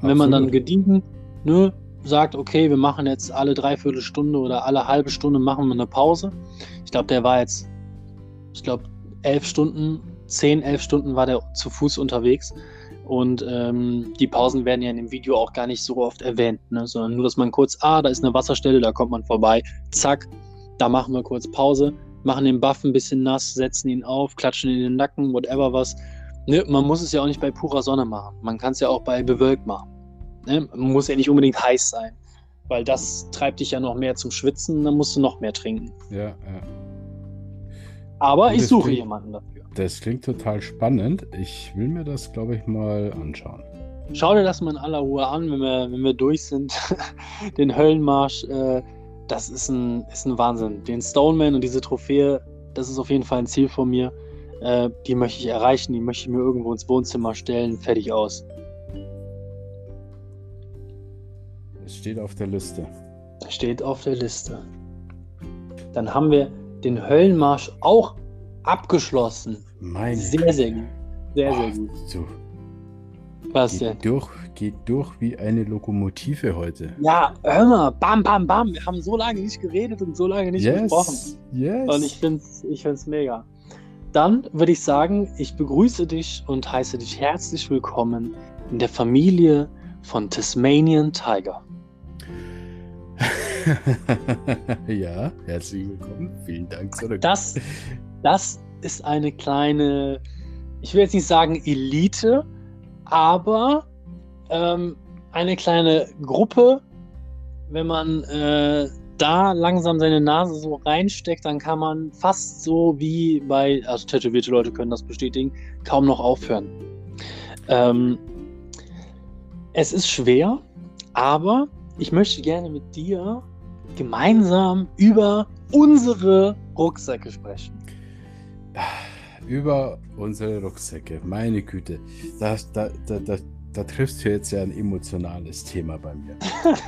Und wenn man dann gediegen ne, sagt, okay, wir machen jetzt alle dreiviertel Stunde oder alle halbe Stunde machen wir eine Pause. Ich glaube, der war jetzt ich glaube, elf Stunden, zehn, elf Stunden war der zu Fuß unterwegs. Und ähm, die Pausen werden ja in dem Video auch gar nicht so oft erwähnt, ne? sondern nur, dass man kurz, ah, da ist eine Wasserstelle, da kommt man vorbei, zack, da machen wir kurz Pause, machen den Buff ein bisschen nass, setzen ihn auf, klatschen in den Nacken, whatever was. Ne? Man muss es ja auch nicht bei purer Sonne machen, man kann es ja auch bei bewölkt machen. Ne? Man muss ja nicht unbedingt heiß sein, weil das treibt dich ja noch mehr zum Schwitzen, dann musst du noch mehr trinken. Ja, ja. Aber ich suche klingt, jemanden dafür. Das klingt total spannend. Ich will mir das, glaube ich, mal anschauen. Schau dir das mal in aller Ruhe an, wenn wir, wenn wir durch sind. Den Höllenmarsch, äh, das ist ein, ist ein Wahnsinn. Den Stoneman und diese Trophäe, das ist auf jeden Fall ein Ziel von mir. Äh, die möchte ich erreichen, die möchte ich mir irgendwo ins Wohnzimmer stellen, fertig aus. Es steht auf der Liste. Steht auf der Liste. Dann haben wir den Höllenmarsch auch abgeschlossen. Meine sehr, sehr gut. Sehr, sehr gut. So. Was geht denn? Durch, geht durch wie eine Lokomotive heute. Ja, hör mal, bam, bam, bam. Wir haben so lange nicht geredet und so lange nicht yes, gesprochen. Yes. Und ich finde es ich find's mega. Dann würde ich sagen, ich begrüße dich und heiße dich herzlich willkommen in der Familie von Tasmanian Tiger. ja, herzlich willkommen. Vielen Dank zurück. Das, das ist eine kleine, ich will jetzt nicht sagen Elite, aber ähm, eine kleine Gruppe. Wenn man äh, da langsam seine Nase so reinsteckt, dann kann man fast so wie bei, also tätowierte Leute können das bestätigen, kaum noch aufhören. Ähm, es ist schwer, aber ich möchte gerne mit dir gemeinsam über unsere Rucksäcke sprechen. Über unsere Rucksäcke, meine Güte. Da, da, da, da, da triffst du jetzt ja ein emotionales Thema bei mir.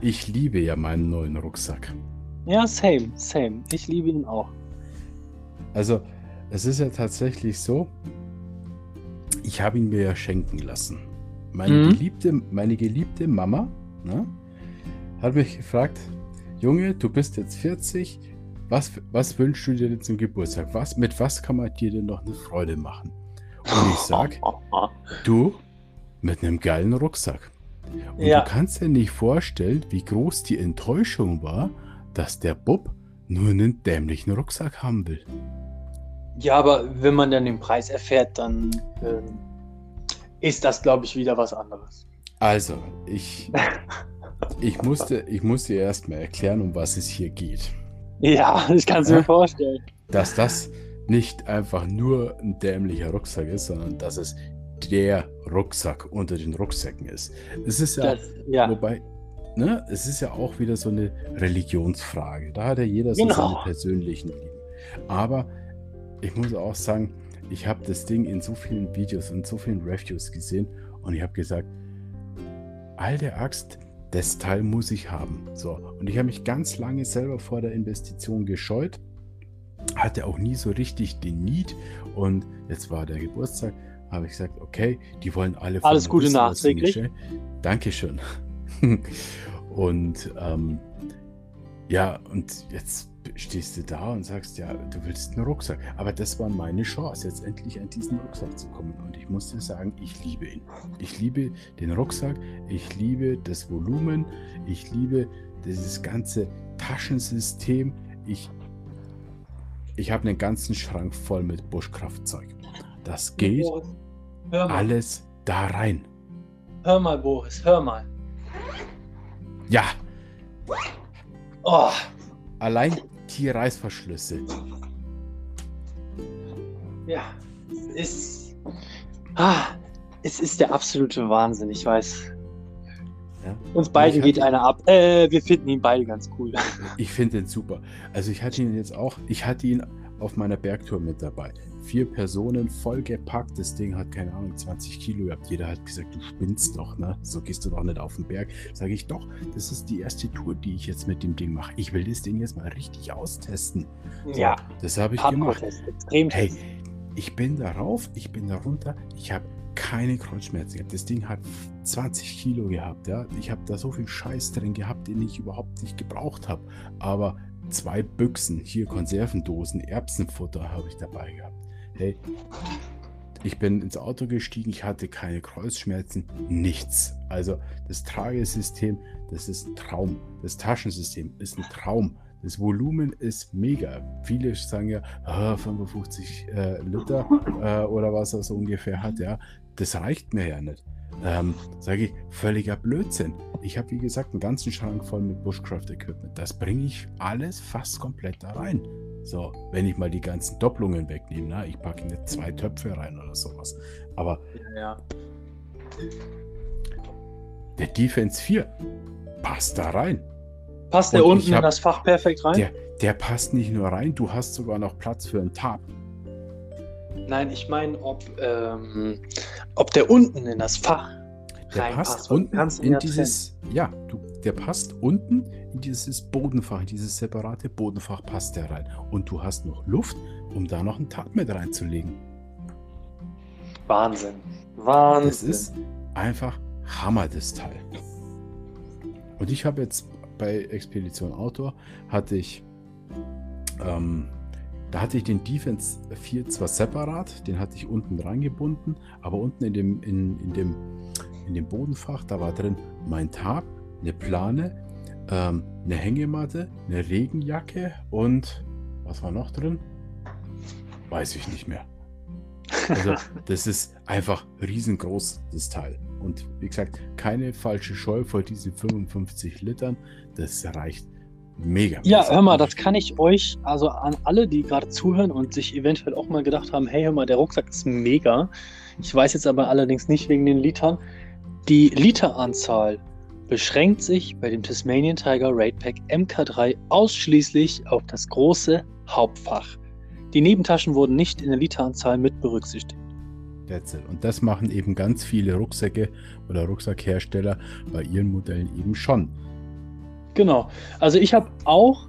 ich liebe ja meinen neuen Rucksack. Ja, same, same. Ich liebe ihn auch. Also, es ist ja tatsächlich so, ich habe ihn mir ja schenken lassen. Meine, mhm. geliebte, meine geliebte Mama ne, hat mich gefragt, Junge, du bist jetzt 40, was, was wünschst du dir denn zum Geburtstag? Was, mit was kann man dir denn noch eine Freude machen? Und ich sag, du, mit einem geilen Rucksack. Und ja. du kannst dir nicht vorstellen, wie groß die Enttäuschung war, dass der Bob nur einen dämlichen Rucksack haben will. Ja, aber wenn man dann den Preis erfährt, dann äh, ist das, glaube ich, wieder was anderes. Also, ich, ich, musste, ich musste erst mal erklären, um was es hier geht. Ja, ich kann es mir vorstellen. Dass das nicht einfach nur ein dämlicher Rucksack ist, sondern dass es der Rucksack unter den Rucksäcken ist. Es ist ja, das, ja. wobei, ne, es ist ja auch wieder so eine Religionsfrage. Da hat ja jeder so genau. seine persönlichen Lieben. Aber ich muss auch sagen, ich habe das Ding in so vielen Videos und so vielen Reviews gesehen und ich habe gesagt, alte Axt, das Teil muss ich haben. So, und ich habe mich ganz lange selber vor der Investition gescheut, hatte auch nie so richtig den Need und jetzt war der Geburtstag, habe ich gesagt, okay, die wollen alle Alles Gute wissen, nachträglich. Dankeschön. und ähm, ja, und jetzt stehst du da und sagst, ja, du willst einen Rucksack. Aber das war meine Chance, jetzt endlich an diesen Rucksack zu kommen. Und ich muss dir sagen, ich liebe ihn. Ich liebe den Rucksack, ich liebe das Volumen, ich liebe dieses ganze Taschensystem. Ich, ich habe einen ganzen Schrank voll mit Buschkraftzeug. Das geht alles da rein. hör mal, Boris, hör mal. Ja, Oh, allein die Reißverschlüsse. ja, es ist. Ah, es ist der absolute Wahnsinn, ich weiß. Ja. Uns beiden geht einer ab. Äh, wir finden ihn beide ganz cool. Ich finde den super. Also ich hatte ihn jetzt auch, ich hatte ihn auf meiner Bergtour mit dabei. Vier Personen, vollgepackt. Das Ding hat, keine Ahnung, 20 Kilo gehabt. Jeder hat gesagt, du spinnst doch, ne? So gehst du doch nicht auf den Berg. Sage ich doch, das ist die erste Tour, die ich jetzt mit dem Ding mache. Ich will das Ding jetzt mal richtig austesten. So, Ja, Das habe ich gemacht. Extrem Hey, ich bin da rauf, ich bin da runter, ich habe keine Kreuzschmerzen gehabt. Das Ding hat 20 Kilo gehabt, ja. Ich habe da so viel Scheiß drin gehabt, den ich überhaupt nicht gebraucht habe. Aber zwei Büchsen, hier Konservendosen, Erbsenfutter habe ich dabei gehabt. Hey, ich bin ins Auto gestiegen, ich hatte keine Kreuzschmerzen, nichts. Also das Tragesystem, das ist ein Traum. Das Taschensystem ist ein Traum. Das Volumen ist mega. Viele sagen ja, ah, 55 äh, Liter äh, oder was er ungefähr hat, ja. Das reicht mir ja nicht. Ähm, Sage ich, völliger Blödsinn. Ich habe, wie gesagt, einen ganzen Schrank voll mit Bushcraft-Equipment. Das bringe ich alles fast komplett da rein. So, wenn ich mal die ganzen Doppelungen wegnehme, ne? ich packe nicht zwei Töpfe rein oder sowas. Aber Ja. der Defense 4 passt da rein. Passt der Und unten hab- in das Fach perfekt rein? Der, der passt nicht nur rein, du hast sogar noch Platz für einen Tab. Nein, ich meine, ob, ähm, ob der unten in das Fach Der reinpasst. passt unten in ja dieses, ja, du, der passt unten in dieses Bodenfach, in dieses separate Bodenfach passt der rein. Und du hast noch Luft, um da noch einen Tab mit reinzulegen. Wahnsinn. Wahnsinn. Das ist einfach Hammer, das Teil. Und ich habe jetzt bei Expedition Outdoor hatte ich, ähm, da hatte ich den Defense 4 zwar separat, den hatte ich unten reingebunden, aber unten in dem, in, in dem, in dem Bodenfach, da war drin mein Tab, eine Plane, ähm, eine Hängematte, eine Regenjacke und was war noch drin? Weiß ich nicht mehr. Also, das ist einfach riesengroß, das Teil. Und wie gesagt, keine falsche Scheu vor diesen 55 Litern. Das reicht mega. Ja, hör mal, das kann ich euch, also an alle, die gerade zuhören und sich eventuell auch mal gedacht haben, hey, hör mal, der Rucksack ist mega. Ich weiß jetzt aber allerdings nicht wegen den Litern. Die Literanzahl beschränkt sich bei dem Tasmanian Tiger Raid Pack MK3 ausschließlich auf das große Hauptfach. Die Nebentaschen wurden nicht in der Literanzahl mit berücksichtigt. Und das machen eben ganz viele Rucksäcke oder Rucksackhersteller bei ihren Modellen eben schon. Genau. Also ich habe auch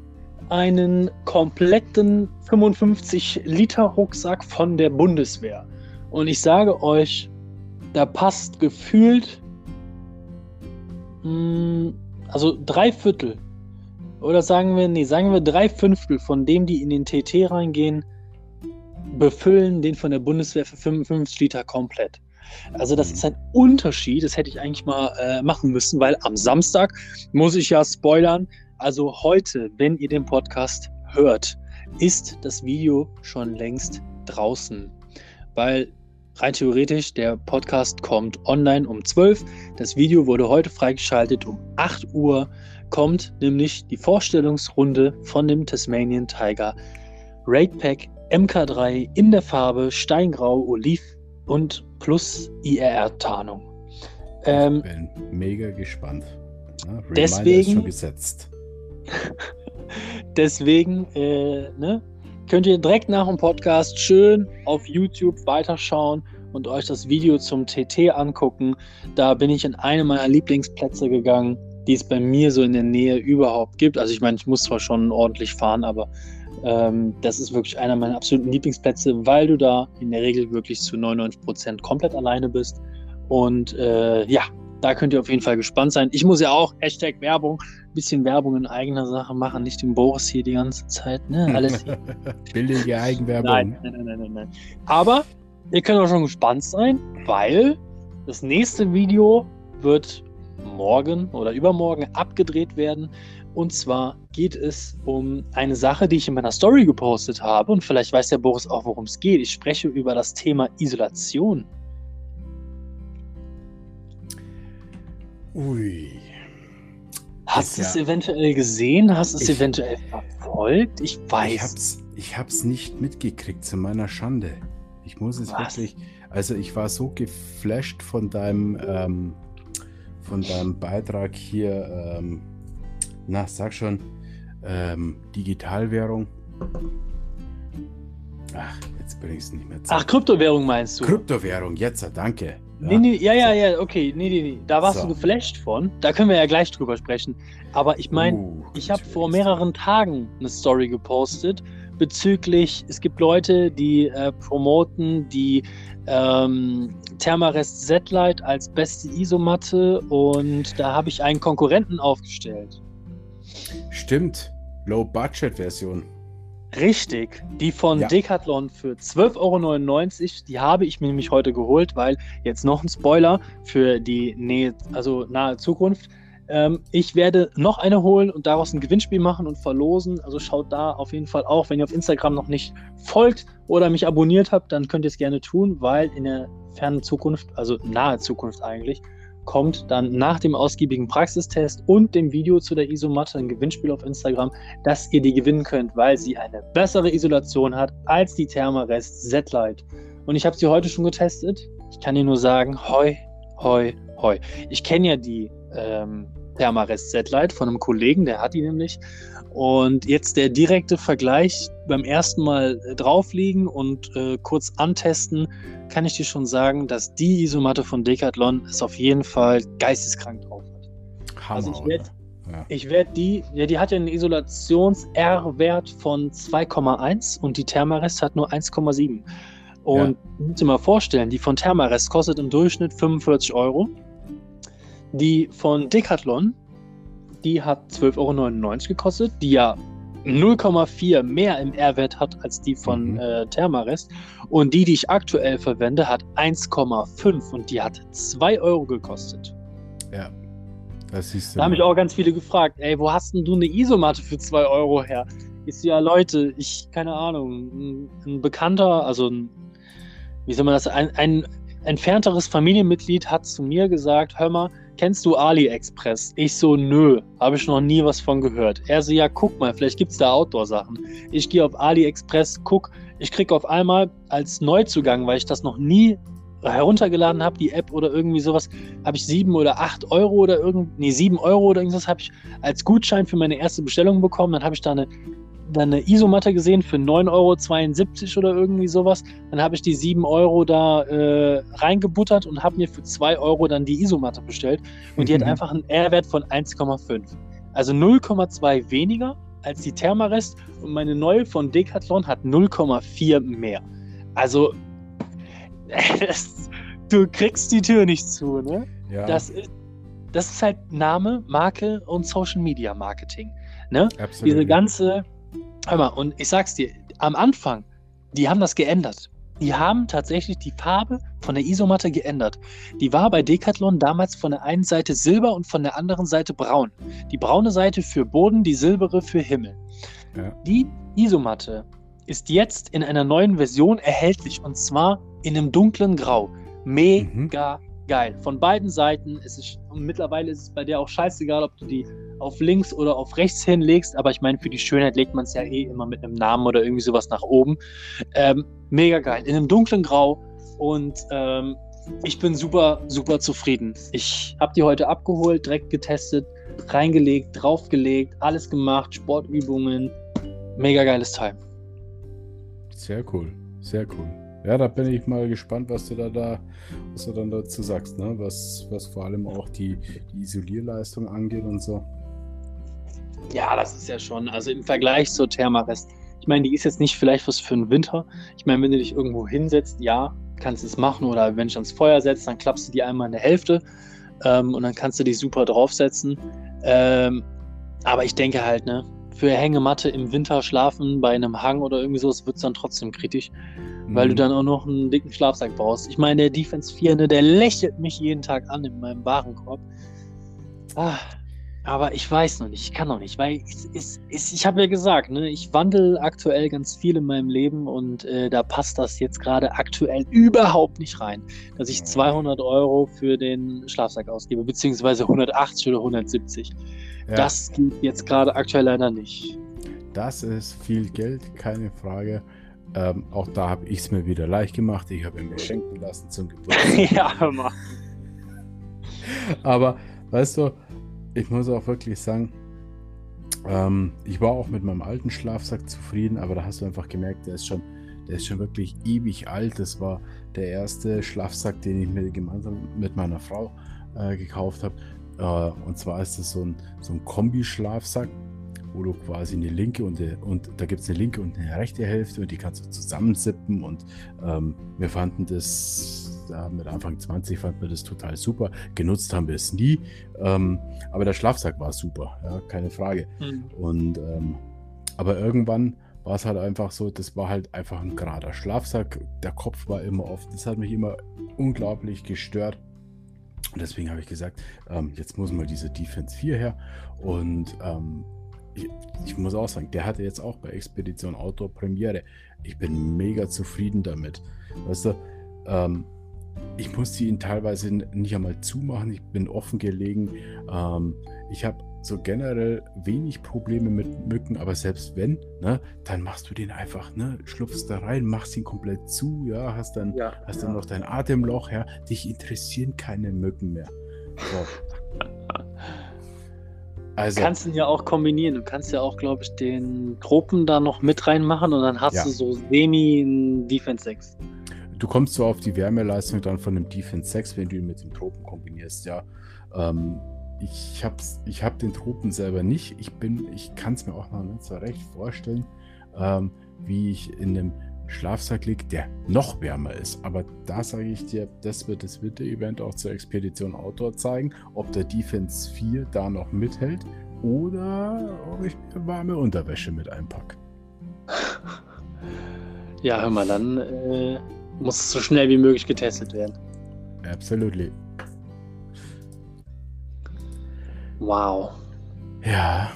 einen kompletten 55 Liter Rucksack von der Bundeswehr. Und ich sage euch, da passt gefühlt, also drei Viertel. Oder sagen wir, nee, sagen wir drei Fünftel von dem, die in den TT reingehen, befüllen den von der Bundeswehr für 55 Liter komplett. Also das ist ein Unterschied, das hätte ich eigentlich mal äh, machen müssen, weil am Samstag muss ich ja spoilern. Also heute, wenn ihr den Podcast hört, ist das Video schon längst draußen. Weil rein theoretisch, der Podcast kommt online um 12. Das Video wurde heute freigeschaltet. Um 8 Uhr kommt nämlich die Vorstellungsrunde von dem Tasmanian Tiger Raid Pack MK3 in der Farbe Steingrau, Oliv und plus IRR-Tarnung. Ähm, Bin mega gespannt. Ja, Deswegen- ist schon gesetzt. Deswegen äh, ne, könnt ihr direkt nach dem Podcast schön auf YouTube weiterschauen und euch das Video zum TT angucken. Da bin ich in eine meiner Lieblingsplätze gegangen, die es bei mir so in der Nähe überhaupt gibt. Also ich meine, ich muss zwar schon ordentlich fahren, aber Ähm, das ist wirklich einer meiner absoluten Lieblingsplätze, weil du da in der Regel wirklich zu 99% komplett alleine bist. Und äh, ja, da könnt ihr auf jeden Fall gespannt sein. Ich muss ja auch Hashtag Werbung, ein bisschen Werbung in eigener Sache machen, nicht den Boris hier die ganze Zeit. Ne? Alles Billige Eigenwerbung. Nein, nein, nein, nein, nein. Aber ihr könnt auch schon gespannt sein, weil das nächste Video wird morgen oder übermorgen abgedreht werden. Und zwar geht es um eine Sache, die ich in meiner Story gepostet habe. Und vielleicht weiß der Boris auch, worum es geht. Ich spreche über das Thema Isolation. Ui. Hast du es ja- eventuell gesehen? Hast du es eventuell verfolgt? Ich weiß. Ich hab's, ich hab's nicht mitgekriegt, zu meiner Schande. Ich muss es Was? wirklich. Also ich war so geflasht von deinem, ähm, von deinem Beitrag hier. Ähm, na, sag schon, ähm, Digitalwährung. Ach, jetzt bring ich es nicht mehr zu. Ach, Kryptowährung meinst du? Kryptowährung, jetzt, danke. Nee, nee, ja, ja, ja, okay, nee, nee, nee. Da warst So. du geflasht von. Da können wir ja gleich drüber sprechen. Aber ich meine, Uh, ich habe vor mehreren Tagen eine Story gepostet bezüglich, es gibt Leute, die äh, promoten die ähm, Thermarest Z-Lite als beste Isomatte und da habe ich einen Konkurrenten aufgestellt. Stimmt, Low-Budget-Version. Richtig, die von Ja. Decathlon für 12,99 Euro, die habe ich mir nämlich heute geholt, weil jetzt noch ein Spoiler für die Nähe, also nahe Zukunft. Ähm, ich werde noch eine holen und daraus ein Gewinnspiel machen und verlosen. Also schaut da auf jeden Fall auch, wenn ihr auf Instagram noch nicht folgt oder mich abonniert habt, dann könnt ihr es gerne tun, weil in der fernen Zukunft, also nahe Zukunft eigentlich, kommt dann nach dem ausgiebigen Praxistest und dem Video zu der Isomatte ein Gewinnspiel auf Instagram, dass ihr die gewinnen könnt, weil sie eine bessere Isolation hat als die Thermarest Z-Lite. Und ich habe sie heute schon getestet. Ich kann dir nur sagen, hoi, hoi, hoi. Ich kenne ja die ähm, Thermarest Z-Lite von einem Kollegen, der hat die nämlich. Und jetzt der direkte Vergleich beim ersten Mal äh, drauflegen und äh, kurz antesten, kann ich dir schon sagen, dass die Isomatte von Decathlon es auf jeden Fall geisteskrank drauf hat. Hammer, Also ich werd- oder? Ja. Ich werde die, ja, die hat ja einen Isolations-R-Wert von 2,1 und die Thermarest hat nur 1,7. Und ja. musst dir mal vorstellen, die von Thermarest kostet im Durchschnitt 45 Euro. Die von Decathlon, die hat 12,99 Euro gekostet, die ja 0,4 mehr im R-Wert hat als die von Mhm. äh, Thermarest. Und die, die ich aktuell verwende, hat 1,5 und die hat 2 Euro gekostet. ja. Das du. Da haben mich auch ganz viele gefragt, ey, wo hast denn du eine Isomatte für 2 Euro her? Ist ja, Leute, ich, keine Ahnung, ein, ein Bekannter, also ein, wie soll man das, ein, ein entfernteres Familienmitglied hat zu mir gesagt, hör mal, kennst du AliExpress? Ich so, nö, habe ich noch nie was von gehört. Er so, ja, guck mal, vielleicht gibt es da Outdoor-Sachen. Ich gehe auf AliExpress, guck, ich krieg auf einmal als Neuzugang, weil ich das noch nie heruntergeladen habe, die App oder irgendwie sowas, habe ich sieben oder acht Euro oder irgend, nee, sieben Euro oder irgendwas habe ich als Gutschein für meine erste Bestellung bekommen. Dann habe ich da eine, dann eine Isomatte gesehen für 9,72 Euro oder irgendwie sowas. Dann habe ich die sieben Euro da äh, reingebuttert und habe mir für zwei Euro dann die Isomatte bestellt. Und die hat Mhm. einfach einen R-Wert von 1,5. Also 0,2 weniger als die Thermarest und meine neue von Decathlon hat 0,4 mehr. Also das, du kriegst die Tür nicht zu, ne? ja, Das ist, das ist halt Name, Marke und Social Media Marketing. Ne? absolut. Diese ganze, hör mal, und ich sag's dir, am Anfang, die haben das geändert. Die haben tatsächlich die Farbe von der Isomatte geändert. Die war bei Decathlon damals von der einen Seite silber und von der anderen Seite braun. Die braune Seite für Boden, die silbere für Himmel. Ja. Die Isomatte ist jetzt in einer neuen Version erhältlich und zwar in einem dunklen Grau. Mega geil. Von beiden Seiten. Es ist, mittlerweile ist es bei der auch scheißegal, ob du die auf links oder auf rechts hinlegst, aber ich meine, für die Schönheit legt man es ja eh immer mit einem Namen oder irgendwie sowas nach oben. Ähm, mega geil. In einem dunklen Grau und ähm, ich bin super, super zufrieden. Ich habe die heute abgeholt, direkt getestet, reingelegt, draufgelegt, alles gemacht, Sportübungen. Mega geiles Teil. Sehr cool, sehr cool. Ja, da bin ich mal gespannt, was du da, da was du dann dazu sagst, ne? Was, was vor allem auch die, die Isolierleistung angeht und so. Ja, das ist ja schon, also im Vergleich zur Thermarest, Ich meine, die ist jetzt nicht vielleicht was für den Winter. Ich meine, wenn du dich irgendwo hinsetzt, ja, kannst du es machen. Oder wenn du ans Feuer setzt, dann klappst du die einmal in der Hälfte ähm, und dann kannst du die super draufsetzen. Ähm, aber ich denke halt, ne, für Hängematte im Winter schlafen bei einem Hang oder irgendwie wird es dann trotzdem kritisch. Weil du mhm. dann auch noch einen dicken Schlafsack brauchst. Ich meine, der Defense 4, ne, der lächelt mich jeden Tag an in meinem Warenkorb. Ah, aber ich weiß noch nicht, ich kann noch nicht, weil ich, ich, ich habe ja gesagt, ne, ich wandle aktuell ganz viel in meinem Leben und äh, da passt das jetzt gerade aktuell überhaupt nicht rein, dass ich 200 Euro für den Schlafsack ausgebe, beziehungsweise 180 oder 170. Ja. Das geht jetzt gerade aktuell leider nicht. Das ist viel Geld, keine Frage. Ähm, auch da habe ich es mir wieder leicht gemacht. Ich habe mir schenken lassen zum Geburtstag. ja, hör mal. Aber weißt du, ich muss auch wirklich sagen, ähm, ich war auch mit meinem alten Schlafsack zufrieden, aber da hast du einfach gemerkt, der ist schon, der ist schon wirklich ewig alt. Das war der erste Schlafsack, den ich mir gemeinsam mit meiner Frau äh, gekauft habe. Äh, und zwar ist das so ein, so ein Kombi-Schlafsack, wo du quasi eine linke und, eine, und da gibt es eine linke und eine rechte Hälfte und die kannst du zusammensippen. Und ähm, wir fanden das ja, mit Anfang 20 fanden wir das total super. Genutzt haben wir es nie. Ähm, aber der Schlafsack war super, ja, keine Frage. Mhm. Und ähm, aber irgendwann war es halt einfach so, das war halt einfach ein gerader Schlafsack. Der Kopf war immer offen. Das hat mich immer unglaublich gestört. Und deswegen habe ich gesagt, ähm, jetzt muss mal diese Defense 4 her. Und ähm, ich, ich, muss auch sagen, der hatte jetzt auch bei Expedition Outdoor Premiere. Ich bin mega zufrieden damit. Weißt du, ähm, ich musste ihn teilweise nicht einmal zumachen. Ich bin offen gelegen. Ähm, ich habe so generell wenig Probleme mit Mücken, aber selbst wenn, ne, dann machst du den einfach, ne, schlupfst da rein, machst ihn komplett zu, ja, hast dann, ja, hast ja. dann noch dein Atemloch, ja, dich interessieren keine Mücken mehr. So. Also, du kannst ihn ja auch kombinieren. Du kannst ja auch, glaube ich, den Tropen da noch mit reinmachen und dann hast ja. du so semi Defense 6 du kommst so auf die Wärmeleistung dann von einem Defense 6, wenn du ihn mit dem Tropen kombinierst, ja. Ähm, ich habe ich hab den Tropen selber nicht. Ich ich kann es mir auch noch nicht so recht vorstellen, ähm, wie ich in einem Schlafsack liege, der noch wärmer ist. Aber da sage ich dir, das wird das Winter-Event auch zur Expedition Outdoor zeigen, ob der Defense 4 da noch mithält oder ob ich mir warme Unterwäsche mit einpacke. Ja, hör mal, dann äh, muss so schnell wie möglich getestet werden. Absolutely. Wow. Ja,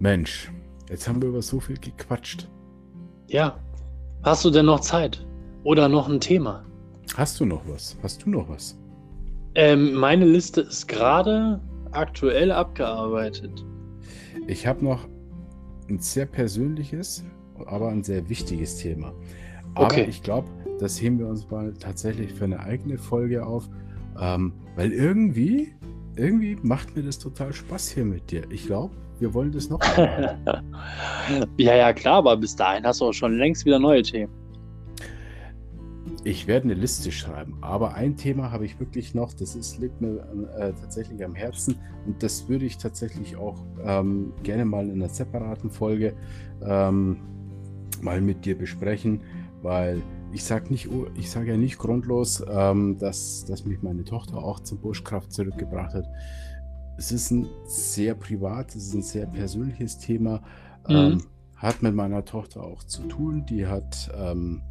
Mensch, jetzt haben wir über so viel gequatscht. Ja. Hast du denn noch Zeit? Oder noch ein Thema? Hast du noch was? Hast du noch was? Ähm, meine Liste ist gerade aktuell abgearbeitet. Ich habe noch ein sehr persönliches, aber ein sehr wichtiges Thema. Aber okay. ich glaube, das heben wir uns mal tatsächlich für eine eigene Folge auf, ähm, weil irgendwie, irgendwie macht mir das total Spaß hier mit dir. Ich glaube, wir wollen das noch ja, ja, klar, aber bis dahin hast du auch schon längst wieder neue Themen. Ich werde eine Liste schreiben, aber ein Thema habe ich wirklich noch, das ist, liegt mir äh, tatsächlich am Herzen und das würde ich tatsächlich auch ähm, gerne mal in einer separaten Folge ähm, mal mit dir besprechen, weil ich sage nicht, ich sage ja nicht grundlos, ähm, dass, dass mich meine Tochter auch zur Buschkraft zurückgebracht hat. Es ist ein sehr privat, es ist ein sehr persönliches Thema. Mhm. Ähm, hat mit meiner Tochter auch zu tun. Die hat, ähm,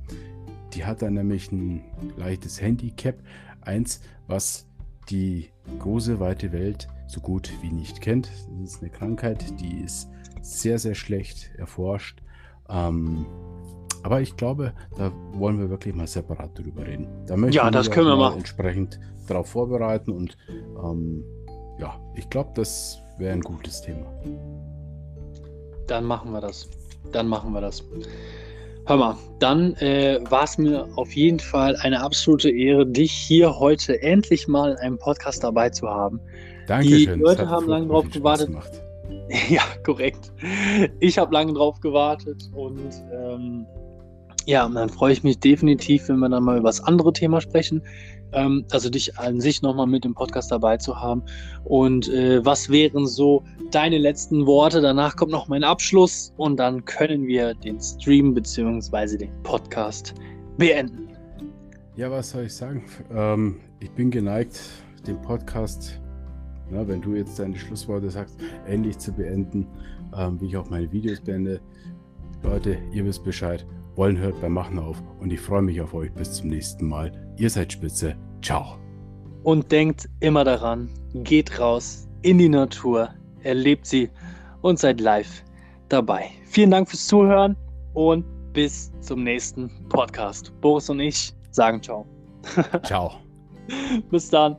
die hat dann nämlich ein leichtes Handicap. Eins, was die große, weite Welt so gut wie nicht kennt. Das ist eine Krankheit, die ist sehr, sehr schlecht erforscht. Ähm, aber ich glaube, da wollen wir wirklich mal separat drüber reden. Da ja, das können wir machen. Entsprechend darauf vorbereiten und ähm, ja, ich glaube, das wäre ein gutes Thema. Dann machen wir das. Dann machen wir das. Hör mal, dann äh, war es mir auf jeden Fall eine absolute Ehre, dich hier heute endlich mal in einem Podcast dabei zu haben. Danke. Die Leute haben lange drauf gewartet. Ja, korrekt. Ich habe lange drauf gewartet und ähm, Ja, und dann freue ich mich definitiv, wenn wir dann mal über das andere Thema sprechen. Ähm, also dich an sich nochmal mit dem Podcast dabei zu haben. Und äh, was wären so deine letzten Worte? Danach kommt noch mein Abschluss und dann können wir den Stream bzw. den Podcast beenden. Ja, was soll ich sagen? Ähm, ich bin geneigt, den Podcast, na, wenn du jetzt deine Schlussworte sagst, endlich zu beenden, ähm, wie ich auch meine Videos beende. Leute, ihr wisst Bescheid. Wollen hört beim Machen auf und ich freue mich auf euch bis zum nächsten Mal. Ihr seid spitze. Ciao. Und denkt immer daran, geht raus in die Natur, erlebt sie und seid live dabei. Vielen Dank fürs Zuhören und bis zum nächsten Podcast. Boris und ich sagen ciao. Ciao. bis dann.